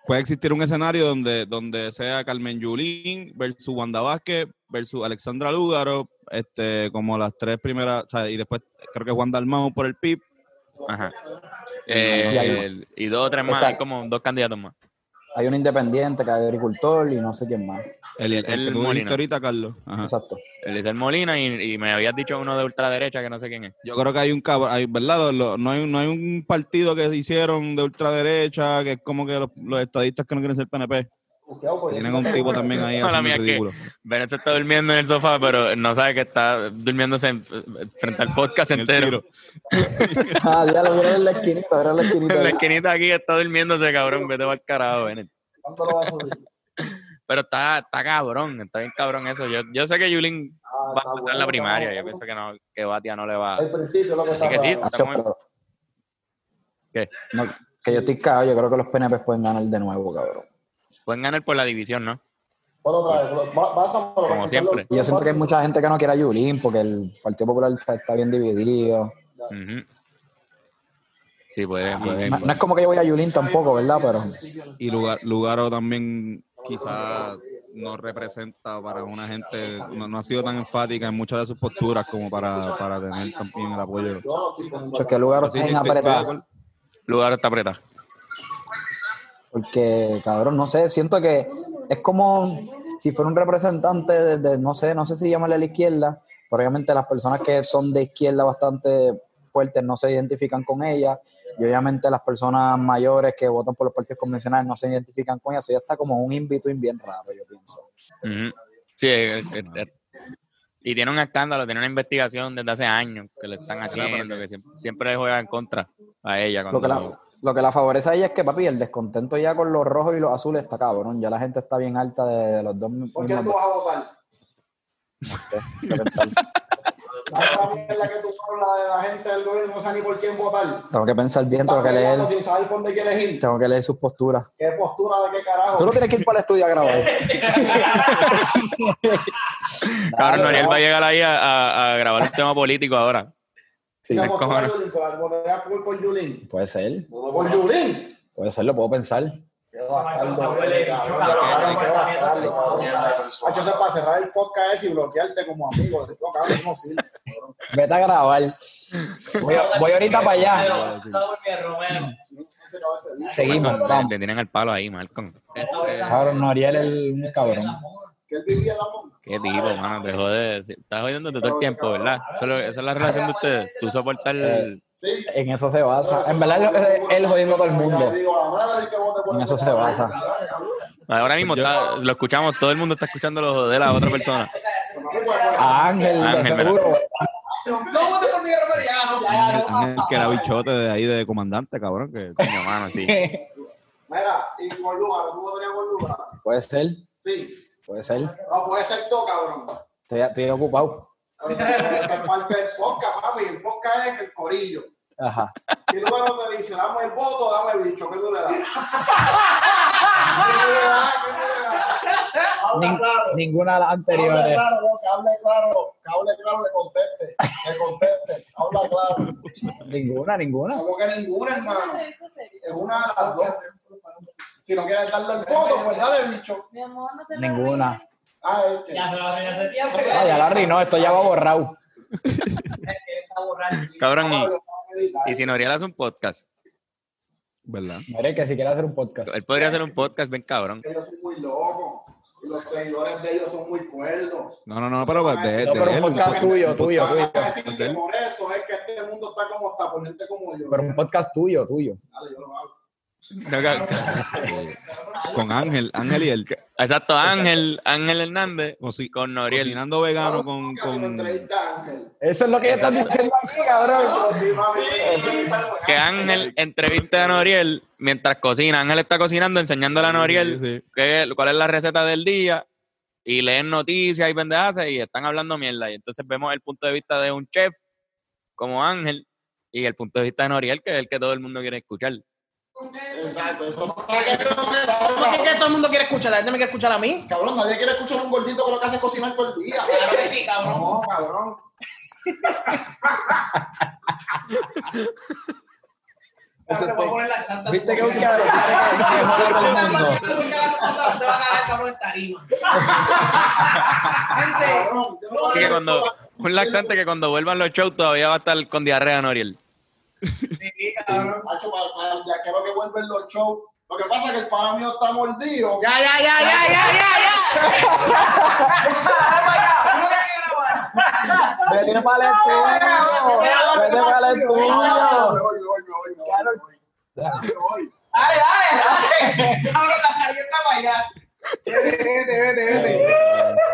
puede existir un escenario donde, donde sea Carmen Yulín versus Wanda Vázquez versus Alexandra Lúgaro, este, como las tres primeras, o sea, y después creo que Juan Dalmau por el PIB. Ajá. Y Eh, hay- el- y dos o tres más, Está- hay como dos candidatos más. Hay un independiente, que hay agricultor y no sé quién más. El, el, que tú Molina. ahorita, Carlos. Ajá. Exacto. Eliezer Molina y, y me habías dicho uno de ultraderecha que no sé quién es. Yo creo que hay un cabrón, hay, ¿verdad? Lo- no, hay, no hay un partido que hicieron de ultraderecha, que es como que los, los estadistas que no quieren ser PNP. Tienen un tipo también ahí Mala haciendo mía, que-. Bennett se está durmiendo en el sofá, pero no sabe que está durmiéndose en- frente al podcast En el entero. Ah, ya lo vieron en la esquinita, en la esquinita. En la esquinita aquí está durmiéndose, cabrón. Vete al carajo, Bennett. ¿Cuánto lo vas a subir? Pero está, está cabrón, está bien cabrón eso. Yo, yo sé que Yulín Ah, va a pasar bueno, la primaria. Yo pienso que no, que Batia no le va. Al principio lo que Así que sabe. sí, pero- ¿Qué? No, que yo estoy cagado, yo creo que los PNP pueden ganar de nuevo, cabrón. Pueden ganar por la división, ¿no? Ponlo otra vez, Como siempre. Y yo siento que hay mucha gente que no quiere a Yulín porque el Partido Popular está, está bien dividido. Sí, puede, puede. No, no es como que yo voy a Yulín tampoco, ¿verdad? Pero Y Lugar, Lugaro también quizás no representa para una gente, no, no ha sido tan enfática en muchas de sus posturas como para, para tener también el apoyo. Es que el lugar Sí, está acuerdo. Lugar está apretado. Porque, cabrón, no sé, siento que es como si fuera un representante de, de- no sé, no sé si llamarle a la izquierda, pero obviamente las personas que son de izquierda bastante fuertes no se identifican con ella, y obviamente las personas mayores que votan por los partidos convencionales no se identifican con ella, eso ya está como un in-between bien raro, yo pienso. Sí, eh, eh, y tiene un escándalo, tiene una investigación desde hace años que le están haciendo, que siempre, siempre juega en contra a ella. Lo que, la, cuando- Lo que la favorece a ella es que, papi, el descontento ya con los rojos y los azules está cabrón. Ya la gente está bien alta de, de los dos. ¿Por qué tú vas a votar? de pensar. La mierda que tú hablas de la gente del gobierno no sabe ni por quién votar. Tengo que pensar bien, tengo que leer, peleando sin saber por dónde quieres ir. tengo que leer sus posturas. ¿Qué postura de qué carajo? Tú no tienes que ir para el estudio a grabar. Cabrón, Noriel va a llegar ahí a, a- a grabar un tema político ahora. ¿Qué me postura cojones. Yulín? ¿Por- ¿Votarías por, por Yulín? Puede ser, ¿Por Yulín? puede ser, lo puedo pensar. Qué bastardo, Eso huele cabrón. bicho, Qué cabrón, bastardo, pensamiento, cabrón. cabrón. Hacho, eso es para cerrar el podcast ese y bloquearte como amigo. Esto, cabrón, no sirve. Vete a grabar. Voy, voy ahorita para allá. Seguimos, vamos. Te tienen al palo ahí, Malcolm. Cabrón, Noriel es un cabrón. Que él vivía en la monta. Qué tipo, mano, te jode. Si- Estás jodiendo todo el tiempo, ¿verdad? Esa es la relación de ustedes. Tú soportar el... Sí. En eso se basa. En verdad, es él jodiendo a todo el mundo. En eso se basa. Ahora mismo está- lo escuchamos, todo el mundo está escuchando lo de la otra persona. A Ángel, Ángel, seguro. Ángel, Ángel, que era bichote de ahí de comandante, cabrón. Que, Coño, mano, sí. Mira, y por lugar, ¿tú votarías por lugar? Puede ser, Sí. Puede ser. No, puede ser todo, cabrón. Estoy, estoy ocupado. Esa es parte del podcast, papi. El podcast es el corillo. Ajá. Si lugar donde dice, dame el voto, dame el bicho, ¿qué tú le das? ¿Qué tú le das? ¿Qué tú le das? Habla claro. ninguna de las Hable anteriores. claro, no, que hable claro, que hable claro, que conteste, que conteste, habla claro. Ninguna, ninguna. Como que ninguna, hermano. Es una de las dos. Si no quieres darle el voto, pues dale el bicho. Mi amor, no se lo Ninguna. Ah, es que. Ya se lo arruiné hace tiempo. Ah, ya la arruinó, esto ya va borrado. Cabrón, y, lo editar. y si Noriel hace un podcast, ¿verdad? Mire que si quiere hacer un podcast. él podría hacer un podcast bien cabrón. Ellos son muy locos. Y los seguidores de ellos son muy cuerdos. No, no, no, pero de, de, No, pero un él, podcast tuyo, tuyo, tuyo. por eso es que este mundo está como está, por gente como yo. Pero un podcast tuyo, tuyo. Dale, yo lo hago. No, que- con Ángel, Ángel y él. Exacto, Ángel, Ángel Hernández con Noriel. Cocinando vegano con, Casi una con entrevista a Ángel. Eso es lo que ellos están diciendo aquí, cabrón. Entrevista Que Ángel entreviste a Noriel mientras cocina. Ángel está cocinando, enseñándole a Noriel Sí, sí. qué- cuál es la receta del día y leen noticias y pendejas y están hablando mierda. Y entonces vemos el punto de vista de un chef como Ángel y el punto de vista de Noriel, que es el que todo el mundo quiere escuchar. Exacto, eso ¿Por qué que todo el mundo quiere escuchar? La gente me quiere escuchar a mí. Cabrón, nadie quiere escuchar a un gordito que lo que hace es cocinar todo el día. Claro que sí, cabrón. No, cabrón. Voy a poner la santa. ¿Viste que un? Te a cabrón tarima. Gente, que cuando, un laxante que cuando vuelvan los shows todavía va a estar con diarrea Noriel. sí, cabrón. Para, para el yaquero que vuelven los shows. Lo que pasa es que el pana mío está mordido. Ya, ya, ya, ya, ya, ya, ya. Vete para el estudio. Vete para el estudio. Dale, dale, dale. Cabrón, la salió para allá.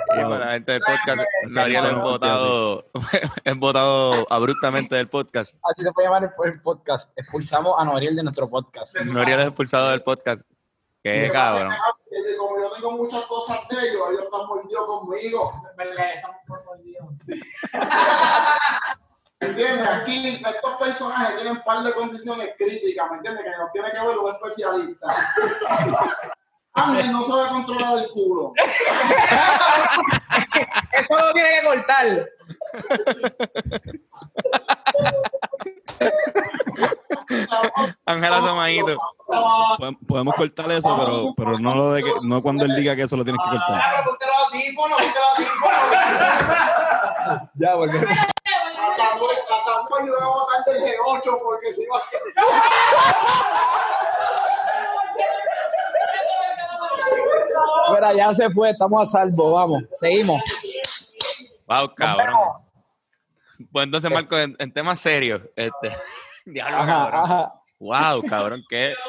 Y para la gente del podcast, Noriel es votado, es votado abruptamente del podcast. Así se puede llamar el, el podcast. Expulsamos a Noriel de nuestro podcast. Noriel es expulsado del podcast. Qué cabrón. Como yo tengo muchas cosas de ellos, ellos están mordidos conmigo. Estamos mordidos. ¿Entiendes? Aquí estos personajes tienen un par de condiciones críticas, ¿me entiendes? Que nos tiene que ver un especialista. Ángel no sabe controlar el culo. Eso lo tiene que cortar. Ángela Tomadito. Podem- Podemos cortar eso, pero, pero no lo de que, no cuando él diga que eso lo tienes que cortar. Ya, porque. A Samuel, a Samuel le voy a botar del G8 porque si va a Mira, ya se fue, estamos a salvo, vamos, seguimos. Wow, cabrón. Pues entonces, Marco, en, en temas serios, este. Diablo, Ajá, cabrón. ajá. Wow, cabrón, qué.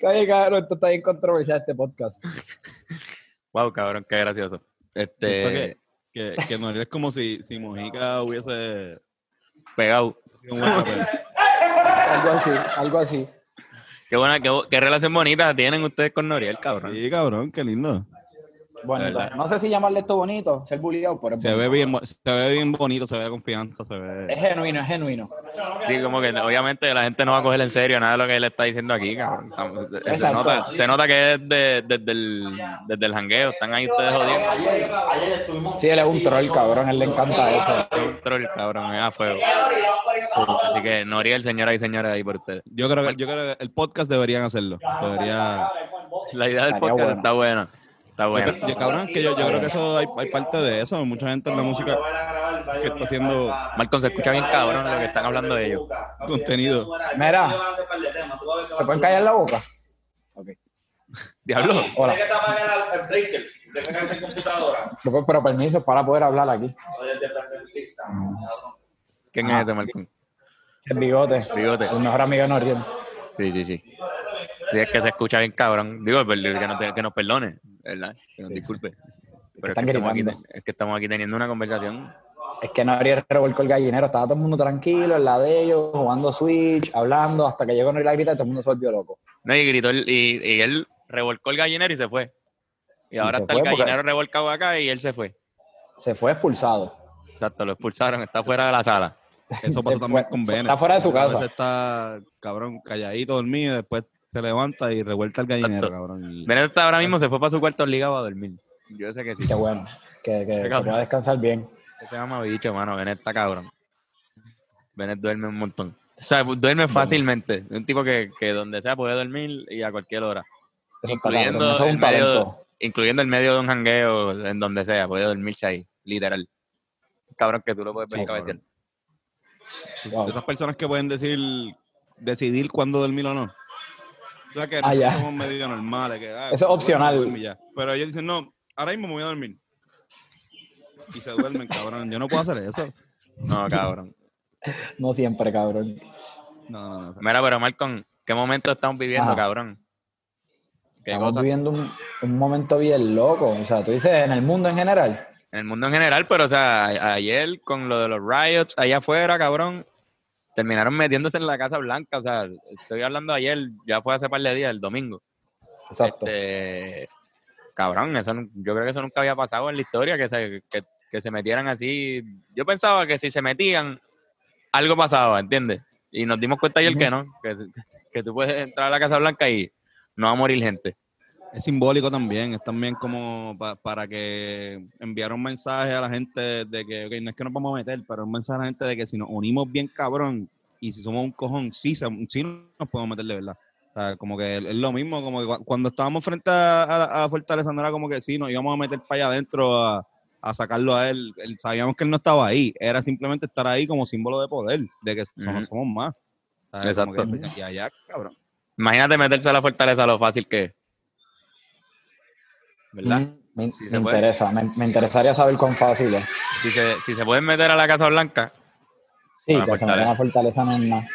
Calle, cabrón, esto está bien controversial este podcast. Wow, cabrón, qué gracioso. ¿Esto Este. Que, que Noriel es como si, si Mojica hubiese Pegado. sido un buen rapero. Algo así, algo así. Qué buena, qué, qué relación bonita tienen ustedes con Noriel, cabrón. Sí, cabrón, qué lindo. Bonito. No sé si llamarle esto bonito, ser bulliado, pero Se bonito. ve bien, se ve bien bonito, se ve confianza, se ve. es genuino, es genuino. Sí, como que obviamente la gente no va a coger en serio nada de lo que él está diciendo aquí, cabrón. Se Exacto. nota, se nota que es de- desde el, desde el jangueo. Están ahí ustedes estuvimos. Sí, él es un troll, cabrón, él le encanta eso. Es un troll, cabrón, es a fuego. Así que Noriel, señoras y señores, ahí por ustedes. Yo creo, que, yo creo que el podcast deberían hacerlo. Debería. La idea del podcast bueno. está buena. Está buena. Yo, yo, cabrón, que yo, yo creo que eso hay, hay parte de eso. Mucha gente en la música que está haciendo Malcolm, se escucha bien cabrón lo que están hablando de ellos. contenido. Mira, ¿se pueden callar la boca? Diablo. Hola. Que tapar el, breaker computadora. Pero, pero permiso para poder hablar aquí. ¿Quién es ese, Malcolm? El bigote. Bigote. El mejor amigo de Noriel. Sí, sí, sí. Sí, es que se escucha bien cabrón. Digo, per- que nos, que nos perdone, ¿verdad? Que nos disculpe. Pero es están que, estamos aquí, gritando. es que estamos aquí teniendo una conversación. Es que Noriel revolcó el gallinero. Estaba todo el mundo tranquilo en la de ellos, jugando Switch, hablando, hasta que llegó Noriel a gritar y todo el mundo se volvió loco. No, y gritó, el- y, y él revolcó el gallinero y se fue. Y ahora está el porque- gallinero revolcado acá y él se fue. Se fue expulsado. Exacto, lo expulsaron, está fuera de la sala. Eso pasó también con Bennett. Está fuera de su casa. está, cabrón, calladito, dormido, y después se levanta y revuelta el gallinero, Exacto. cabrón. y- Bennett está ahora mismo se fue para su cuarto obligado a dormir. Yo sé que sí. Qué bueno. Que, que, que pueda descansar bien. Se llama bicho, mano. Bennett está cabrón. Bennett duerme un montón. O sea, duerme fácilmente. Un tipo que, que donde sea puede dormir y a cualquier hora. Eso está Incluyendo, cabrón. Eso es el un medio, talento. incluyendo el medio de un jangueo, en donde sea, puede dormirse ahí, literal. Cabrón que tú lo puedes ver Sí, cabecear. Wow. de esas personas que pueden decir, decidir cuándo dormir o no. O sea que Ah, nosotros somos medio normales. Que, ah, Eso es opcional. y ya. Pero ellos dicen, no, ahora mismo me voy a dormir. Y se duermen, cabrón. Yo no puedo hacer eso. No, cabrón. No siempre, cabrón. No, no, no. Mira, pero Malcolm, ¿qué momento estamos viviendo, Ajá. cabrón? ¿Qué Estamos cosa? viviendo un, un momento bien loco. O sea, tú dices en el mundo en general. En el mundo en general, pero o sea, ayer con lo de los riots allá afuera, cabrón, terminaron metiéndose en la Casa Blanca. O sea, estoy hablando ayer, ya fue hace par de días, el domingo. Exacto. Este, cabrón, eso yo creo que eso nunca había pasado en la historia, que se, que, que se metieran así. Yo pensaba que si se metían, algo pasaba, ¿entiendes? Y nos dimos cuenta ayer que no, que, que tú puedes entrar a la Casa Blanca y no va a morir gente. Es simbólico también, es también como pa- para que enviar un mensaje a la gente de que, no es que nos vamos a meter, pero un mensaje a la gente de que si nos unimos bien cabrón y si somos un cojón, sí, sí nos podemos meter de verdad. O sea, como que es lo mismo, como que cu- cuando estábamos frente a, a, Fortaleza no era como que sí, nos íbamos a meter para allá adentro a, a sacarlo a él. Él- Sabíamos que él no estaba ahí, era simplemente estar ahí como símbolo de poder, de que somos, somos más. O sea, como Exacto. que- y allá, cabrón. Imagínate meterse a la fortaleza lo fácil que es. ¿Verdad? Mm, Me, interesa. Me, me interesaría saber cuán fácil es. Si se, si se pueden meter a la Casa Blanca, Sí, A que se me fortaleza. la fortaleza no es nada.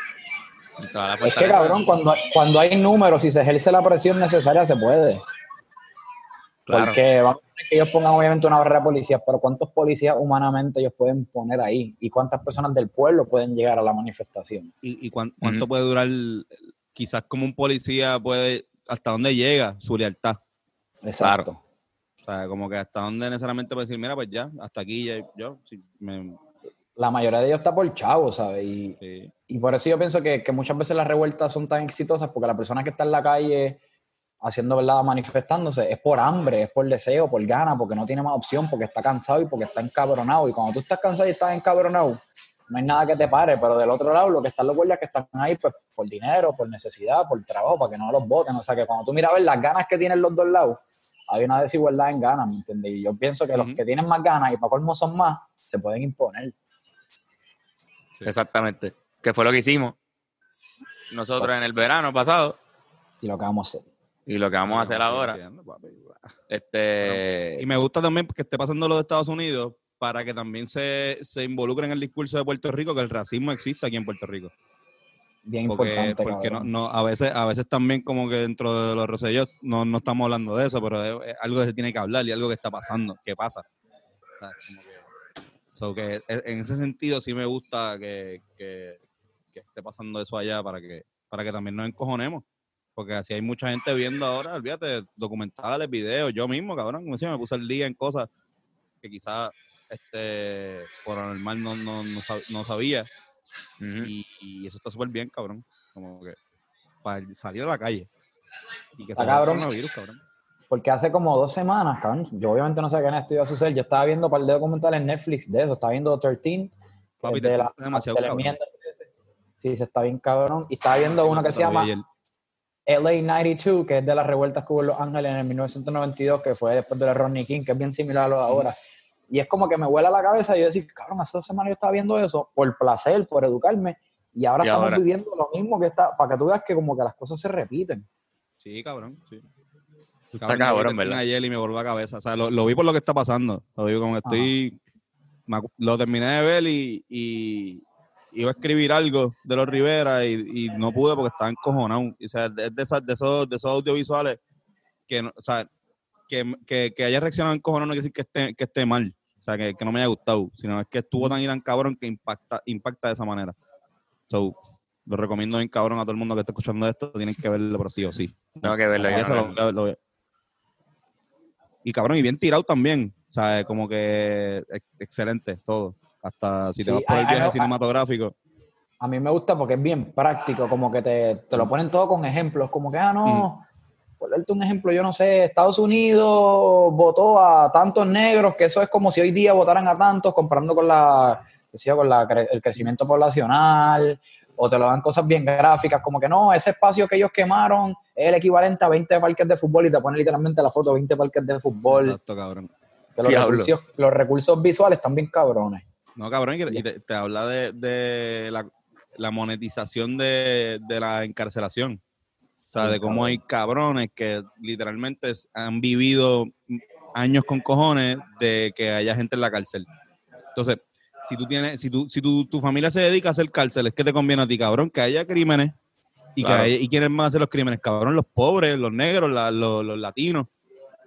Es que, cabrón, cuando, cuando hay números y se ejerce la presión necesaria, se puede. Claro. Porque vamos a que ellos pongan obviamente una barrera de policías, pero ¿cuántos policías humanamente ellos pueden poner ahí? ¿Y cuántas personas del pueblo pueden llegar a la manifestación? ¿Y, y cuán- cuánto puede durar? Quizás como un policía puede, hasta dónde llega su lealtad. Exacto. O sea, como que hasta dónde necesariamente puede decir, mira, pues ya, hasta aquí ya, yo, sí, me- La mayoría de ellos está por chavo, ¿sabes? Y, sí. y por eso yo pienso que, que muchas veces las revueltas son tan exitosas porque la persona que está en la calle haciendo verdad, manifestándose, es por hambre, es por deseo, por gana, porque no tiene más opción, porque está cansado y porque está encabronado. Y cuando tú estás cansado y estás encabronado, no hay nada que te pare, pero del otro lado, lo que están los guardias que están ahí, pues por dinero, por necesidad, por trabajo, para que no los voten. O sea, que cuando tú miras a ver las ganas que tienen los dos lados, hay una desigualdad en ganas, ¿me entiendes? Y yo pienso que los que tienen más ganas y para colmo son más, se pueden imponer. Exactamente. Que fue lo que hicimos nosotros en el verano pasado Y lo que vamos a hacer. y lo que vamos a hacer ahora. Este, Y me gusta también que esté pasando lo de Estados Unidos para que también se, se involucre en el discurso de Puerto Rico que el racismo existe aquí en Puerto Rico. Bien Porque, importante. porque no, a veces a veces también como que dentro de los rosellos no, no estamos hablando de eso, pero es, algo que se tiene que hablar y algo que está pasando, que pasa. O sea, como que So que e- en ese sentido sí me gusta que, que- que esté pasando eso allá para que, para que también nos encojonemos. Porque así hay mucha gente viendo ahora, olvídate, documentales, videos, yo mismo, cabrón, como decía, me puse el día en cosas que quizás este, por normal no, no, no, sab- Y, y eso está súper bien, cabrón. Como que para salir a la calle. Y que el cabrón. coronavirus, cabrón. Porque hace como dos semanas, cabrón, yo obviamente no sé qué en esto iba a suceder. Yo estaba viendo un par de documentales en Netflix de eso. Estaba viendo 13. que Papi, es te de la, demasiado de la cabrón. enmienda 13. Sí, se está bien cabrón. Y estaba viendo uno que se llama ayer. LA 92, que es de las revueltas que hubo en Los Ángeles en el 1992, que fue después de la Rodney King, que es bien similar a lo de ahora. Y es como que me vuela la cabeza y yo decir, cabrón, hace dos semanas yo estaba viendo eso por placer, por educarme, y ahora Y estamos ahora. viviendo lo mismo que está, para que tú veas que como que las cosas se repiten. Sí, cabrón, sí. Está Cabrón, ¿verdad? ayer y me voló la cabeza. O sea, lo, lo vi por lo que está pasando. Lo vi como que estoy. me lo terminé de ver y, y iba a escribir algo de los Rivera y, y no pude porque estaba encojonado. O sea, es de, esas, de, esos, de esos audiovisuales que, no- o sea, que, que, que haya reaccionado encojonado no quiere decir que esté, que esté mal. O sea, que, que no me haya gustado, sino es que estuvo tan y tan cabrón que impacta, impacta de esa manera. So, lo recomiendo bien cabrón a todo el mundo que está escuchando esto. Tienen que verlo, pero sí o sí. Tengo que verlo. yo Eso no lo lo- voy a ver, lo voy a- Y cabrón, y bien tirado también. O sea, como que ex- excelente todo. Hasta si te Sí, vas por el viaje cinematográfico. A mí me gusta porque es bien práctico, como que te, te lo ponen todo con ejemplos, como que, ah, no, por darte un ejemplo, yo no sé, Estados Unidos votó a tantos negros, que eso es como si hoy día votaran a tantos, comparando con la, decía, con la, el crecimiento poblacional, o te lo dan cosas bien gráficas, como que no, ese espacio que ellos quemaron es el equivalente a 20 parques de fútbol y te ponen literalmente la foto de 20 parques de fútbol, Exacto, cabrón. que los recursos, los recursos visuales están bien cabrones. No, cabrón, y, te, te habla de, de la, la monetización de, de la encarcelación. O sea, de cómo hay cabrones que literalmente han vivido años con cojones de que haya gente en la cárcel. Entonces, si tú tienes, si tú, si tu, tu familia se dedica a hacer cárceles, ¿qué te conviene a ti, cabrón? Que haya crímenes. Y, Claro. que haya- ¿Y quiénes a hacer los crímenes? Cabrón, los pobres, los negros, la- los, los latinos,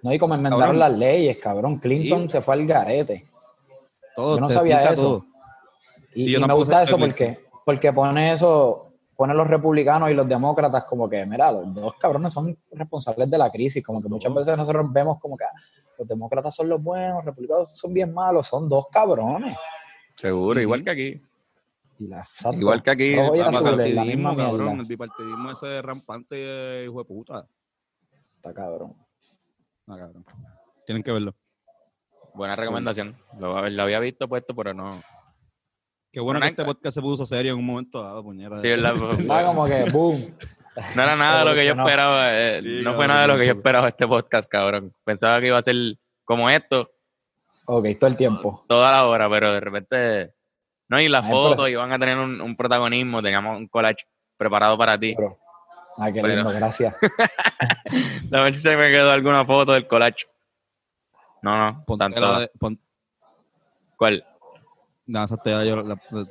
No, y como enmendaron Cabrón. las leyes, cabrón. Clinton Sí. se fue al garete. todo. Yo no sabía eso. todo. Y, Sí, y me gusta eso porque, porque pone eso, pone los republicanos y los demócratas como que, mira, los dos cabrones son responsables de la crisis, como que muchas veces nosotros vemos como que ah, los demócratas son los buenos, los republicanos son bien malos, son dos cabrones. Seguro, igual que aquí. Y la- exacto, Igual que aquí, y la bipartidismo, cabrón, el bipartidismo ese rampante, hijo de puta. Está cabrón. Ah, cabrón. Tienen que verlo. Buena recomendación. Lo, lo había visto puesto, pero no. Qué bueno que este podcast se puso serio en un momento dado, puñera. Sí, ¿verdad? Está como que, boom. No era nada de lo que yo esperaba. eh, Sí, no fue nada de lo que yo esperaba este podcast, cabrón. Pensaba que iba a ser como esto Ok, todo el tiempo. toda la hora, pero de repente. No, y las fotos iban a tener un, un protagonismo. Teníamos un collage preparado para ti. Pero, ay, qué Bueno. lindo, gracias. A ver si se me quedó alguna foto del collage. No, no. Ponte Tanto. la de- pon- ¿Cuál? No, esa te da yo. La, la-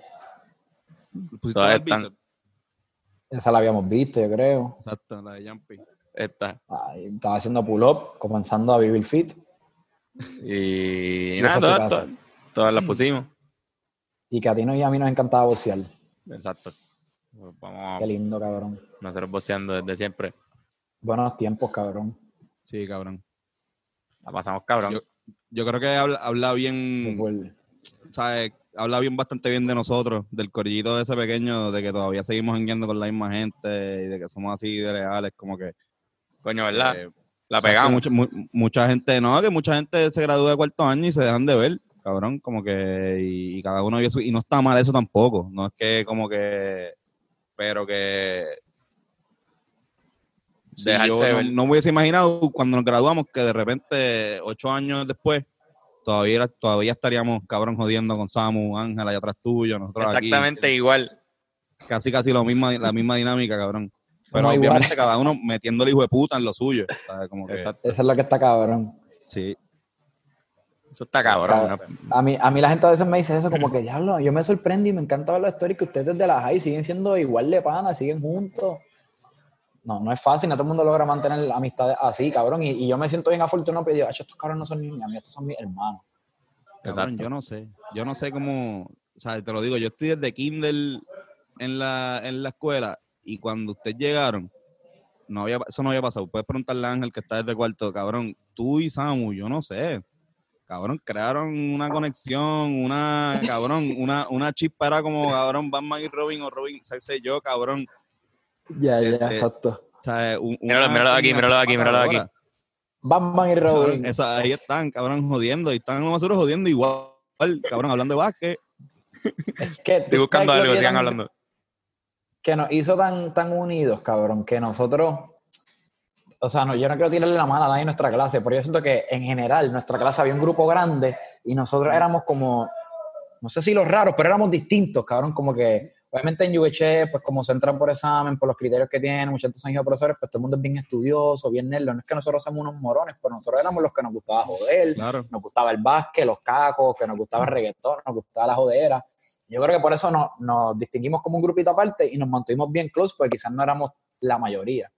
la están-. Esa la habíamos visto, yo creo. Exacto, la de Jumpy. Esta. Ay, estaba haciendo pull-up, comenzando a vivir fit. Y nada, todas, casa. todas, todas las pusimos. Y que a ti no y a mí nos encantaba bocear. Exacto. Pues Vamos Qué lindo, cabrón. nosotros boceando desde siempre. Buenos tiempos, cabrón. Sí, cabrón. La pasamos cabrón. Yo- Yo creo que habla, habla bien, Fútbol. Habla bien bastante bien de nosotros, del corillito ese pequeño, de que todavía seguimos enguiando con la misma gente y de que somos así de leales, como que. Coño, ¿verdad? eh, la o sea, que pegamos. mucha, mu- mucha gente, no, que mucha gente se gradúa de cuarto año y se dejan de ver, cabrón, como que, y, y cada uno vive su, y no está mal eso tampoco, no es que como que, pero que Dejarse yo no, no me hubiese imaginado cuando nos graduamos que de repente, ocho años después, todavía, todavía estaríamos, cabrón, jodiendo con Samu, Ángel allá atrás tuyo, nosotros aquí. Exactamente igual. Casi, casi lo misma, la misma dinámica, cabrón. Pero obviamente cada uno metiendo el hijo de puta en lo suyo. Como que. Eso es lo que está cabrón. sí. Eso está cabrón. A mí, a mí la gente a veces me dice eso, como que diablo, yo me sorprendo y me encanta ver la historia que ustedes de la high siguen siendo igual de panas, siguen juntos. No, no es fácil, no todo el mundo logra mantener amistades así, cabrón. Y, y yo me siento bien afortunado, pero digo, "Acho, estos cabrones no son ni mis amigos, estos son mis hermanos. Cabrón, yo no sé. Yo no sé cómo. O sea, te lo digo, yo estoy desde Kindle en la, en la escuela y cuando ustedes llegaron, no había, eso no había pasado. Puedes preguntarle a Ángel que está desde cuarto, cabrón. Tú y Samu, yo no sé. Cabrón, crearon una conexión, una, cabrón, una, una chispa era como, cabrón, Batman y Robin o Robin, sé yo, cabrón. Ya, ya, Este, exacto. O sea, un- Míralo, míralo aquí, míralo aquí, míralo aquí. Batman y Cabrón, Robin. esa- ahí están, cabrón, jodiendo. Y están nosotros jodiendo igual, cabrón, hablando de básquet. que, Estoy buscando ¿sabes algo, que sigan hablando. que nos hizo tan, tan unidos, cabrón, que nosotros, o sea, no, yo no quiero tirarle la mano a nadie en nuestra clase, pero yo siento que en general nuestra clase había un grupo grande y nosotros éramos como, no sé si los raros, pero éramos distintos, cabrón, como que obviamente en UH, pues como se entran por examen, por los criterios que tienen, muchos de estos profesores, pues todo el mundo es bien estudioso, bien nerd, no es que nosotros somos unos morones, pero nosotros éramos los que nos gustaba joder, Claro. nos gustaba el básquet, los cacos, que nos gustaba el reggaetón, nos gustaba la jodera. Yo creo que por eso nos, nos distinguimos como un grupito aparte y nos mantuvimos bien close, porque quizás no éramos la mayoría.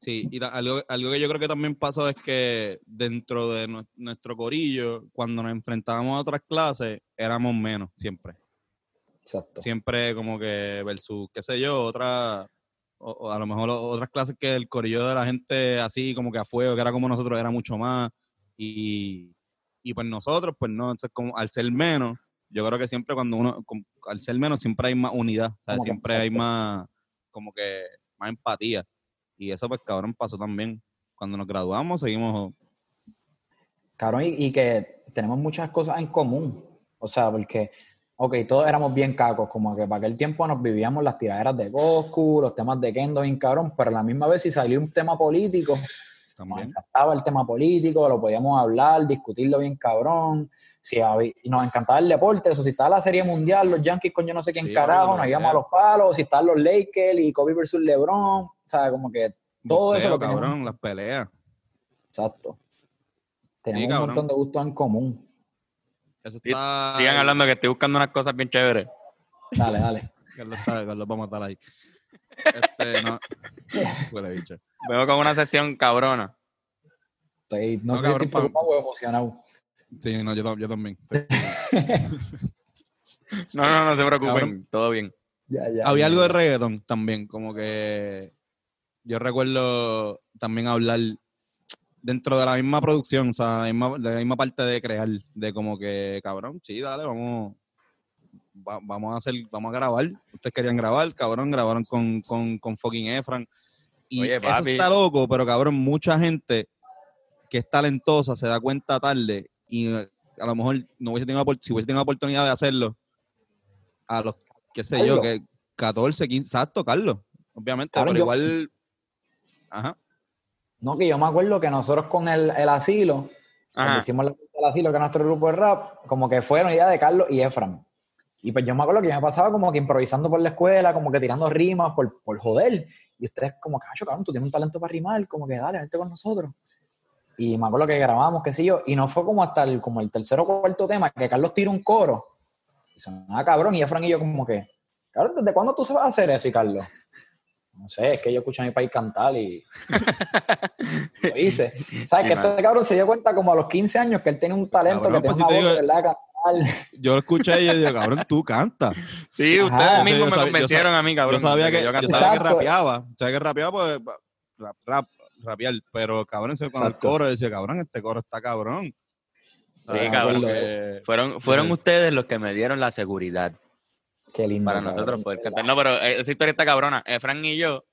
Sí, y algo, algo que yo creo que también pasó es que dentro de nue- nuestro corillo, cuando nos enfrentábamos a otras clases, éramos menos siempre. Exacto. Siempre como que versus, qué sé yo, otra, o, o a lo mejor otras clases que el corillo de la gente así como que a fuego, que era como nosotros, era mucho más. Y, y pues nosotros, pues no, entonces como al ser menos, yo creo que siempre cuando uno, al ser menos, siempre hay más unidad, o sea, siempre hay más, como que más empatía. Y eso pues cabrón pasó también. Cuando nos graduamos seguimos, Cabrón, y, y que tenemos muchas cosas en común. O sea, porque, ok, todos éramos bien cacos, como que para aquel tiempo nos vivíamos las tiraderas de Goku, los temas de Kendo, bien cabrón, pero a la misma vez si salió un tema político, nos encantaba el tema político, lo podíamos hablar, discutirlo bien cabrón. Si había- nos encantaba el deporte, eso, si estaba la serie mundial, los Yankees con yo no sé quién Sí, carajo, nos íbamos a los palos, si estaban los Lakers y Kobe versus LeBron, o sea, como que todo eso lo teníamos. cabrón, las peleas. Exacto. Tenemos un montón de gustos en común. Eso está. Sigan hablando que estoy buscando unas cosas bien chéveres. Dale, dale. Carlos, está, Carlos va a matar ahí. Este, no. Vengo con una sesión cabrona. Estoy, no, No, sé si cabrón, estoy preocupado o emocionado. Sí, no, yo, yo también. No, no, no se preocupen, Cabrón. todo bien. Ya, ya, Había ya, algo de reggaeton también, como que yo recuerdo también hablar dentro de la misma producción, o sea, la misma, de la misma parte de crear, de como que, cabrón, sí, dale, vamos, va- vamos a hacer, vamos a grabar. Ustedes querían grabar, cabrón, grabaron con, con, con fucking Efran. Y Oye, eso papi. está loco, pero cabrón, mucha gente que es talentosa se da cuenta tarde y eh, a lo mejor no hubiese tenido la, si hubiese tenido la oportunidad de hacerlo a los, qué sé yo, que 14, 15, exacto, Carlos, obviamente, pero yo- igual, ajá, No, que yo me acuerdo que nosotros con el, el asilo, cuando hicimos la del asilo, que es nuestro grupo de rap, como que fue una idea de Carlos y Efran. Y pues yo me acuerdo que yo me pasaba como que improvisando por la escuela, como que tirando rimas por, por joder. Y ustedes como, cacho, cabrón, tú tienes un talento para rimar, como que dale, vente con nosotros. Y me acuerdo que grabamos, qué sé yo, y no fue como hasta el, como el tercer o cuarto tema que Carlos tira un coro. Y sonaba cabrón, y Efran y yo como que, cabrón, ¿desde cuándo tú sabes hacer eso, y Carlos? No sé, es que yo escucho a mi país cantar y lo hice. ¿Sabes? Que man. este cabrón se dio cuenta como a los 15 años que él tenía un talento, Cabrón, que pues tenía si una te voz de digo- verdad cantar. yo lo escuché y yo digo, cabrón, tú cantas. Sí, Ajá. ustedes Yo mismos me yo convencieron a mí, cabrón. yo sabía que, yo yo sabía que rapeaba, sabía que rapeaba, pues, rap, rap, rapear, pero cabrón, con el Exacto. coro decía, cabrón, este coro está cabrón. Sí, Ah, cabrón. porque- Fueron, fueron Sí. ustedes los que me dieron la seguridad Qué lindo. para cabrón, nosotros de poder cantar. No, pero eh, esa historia está cabrona. Efran y yo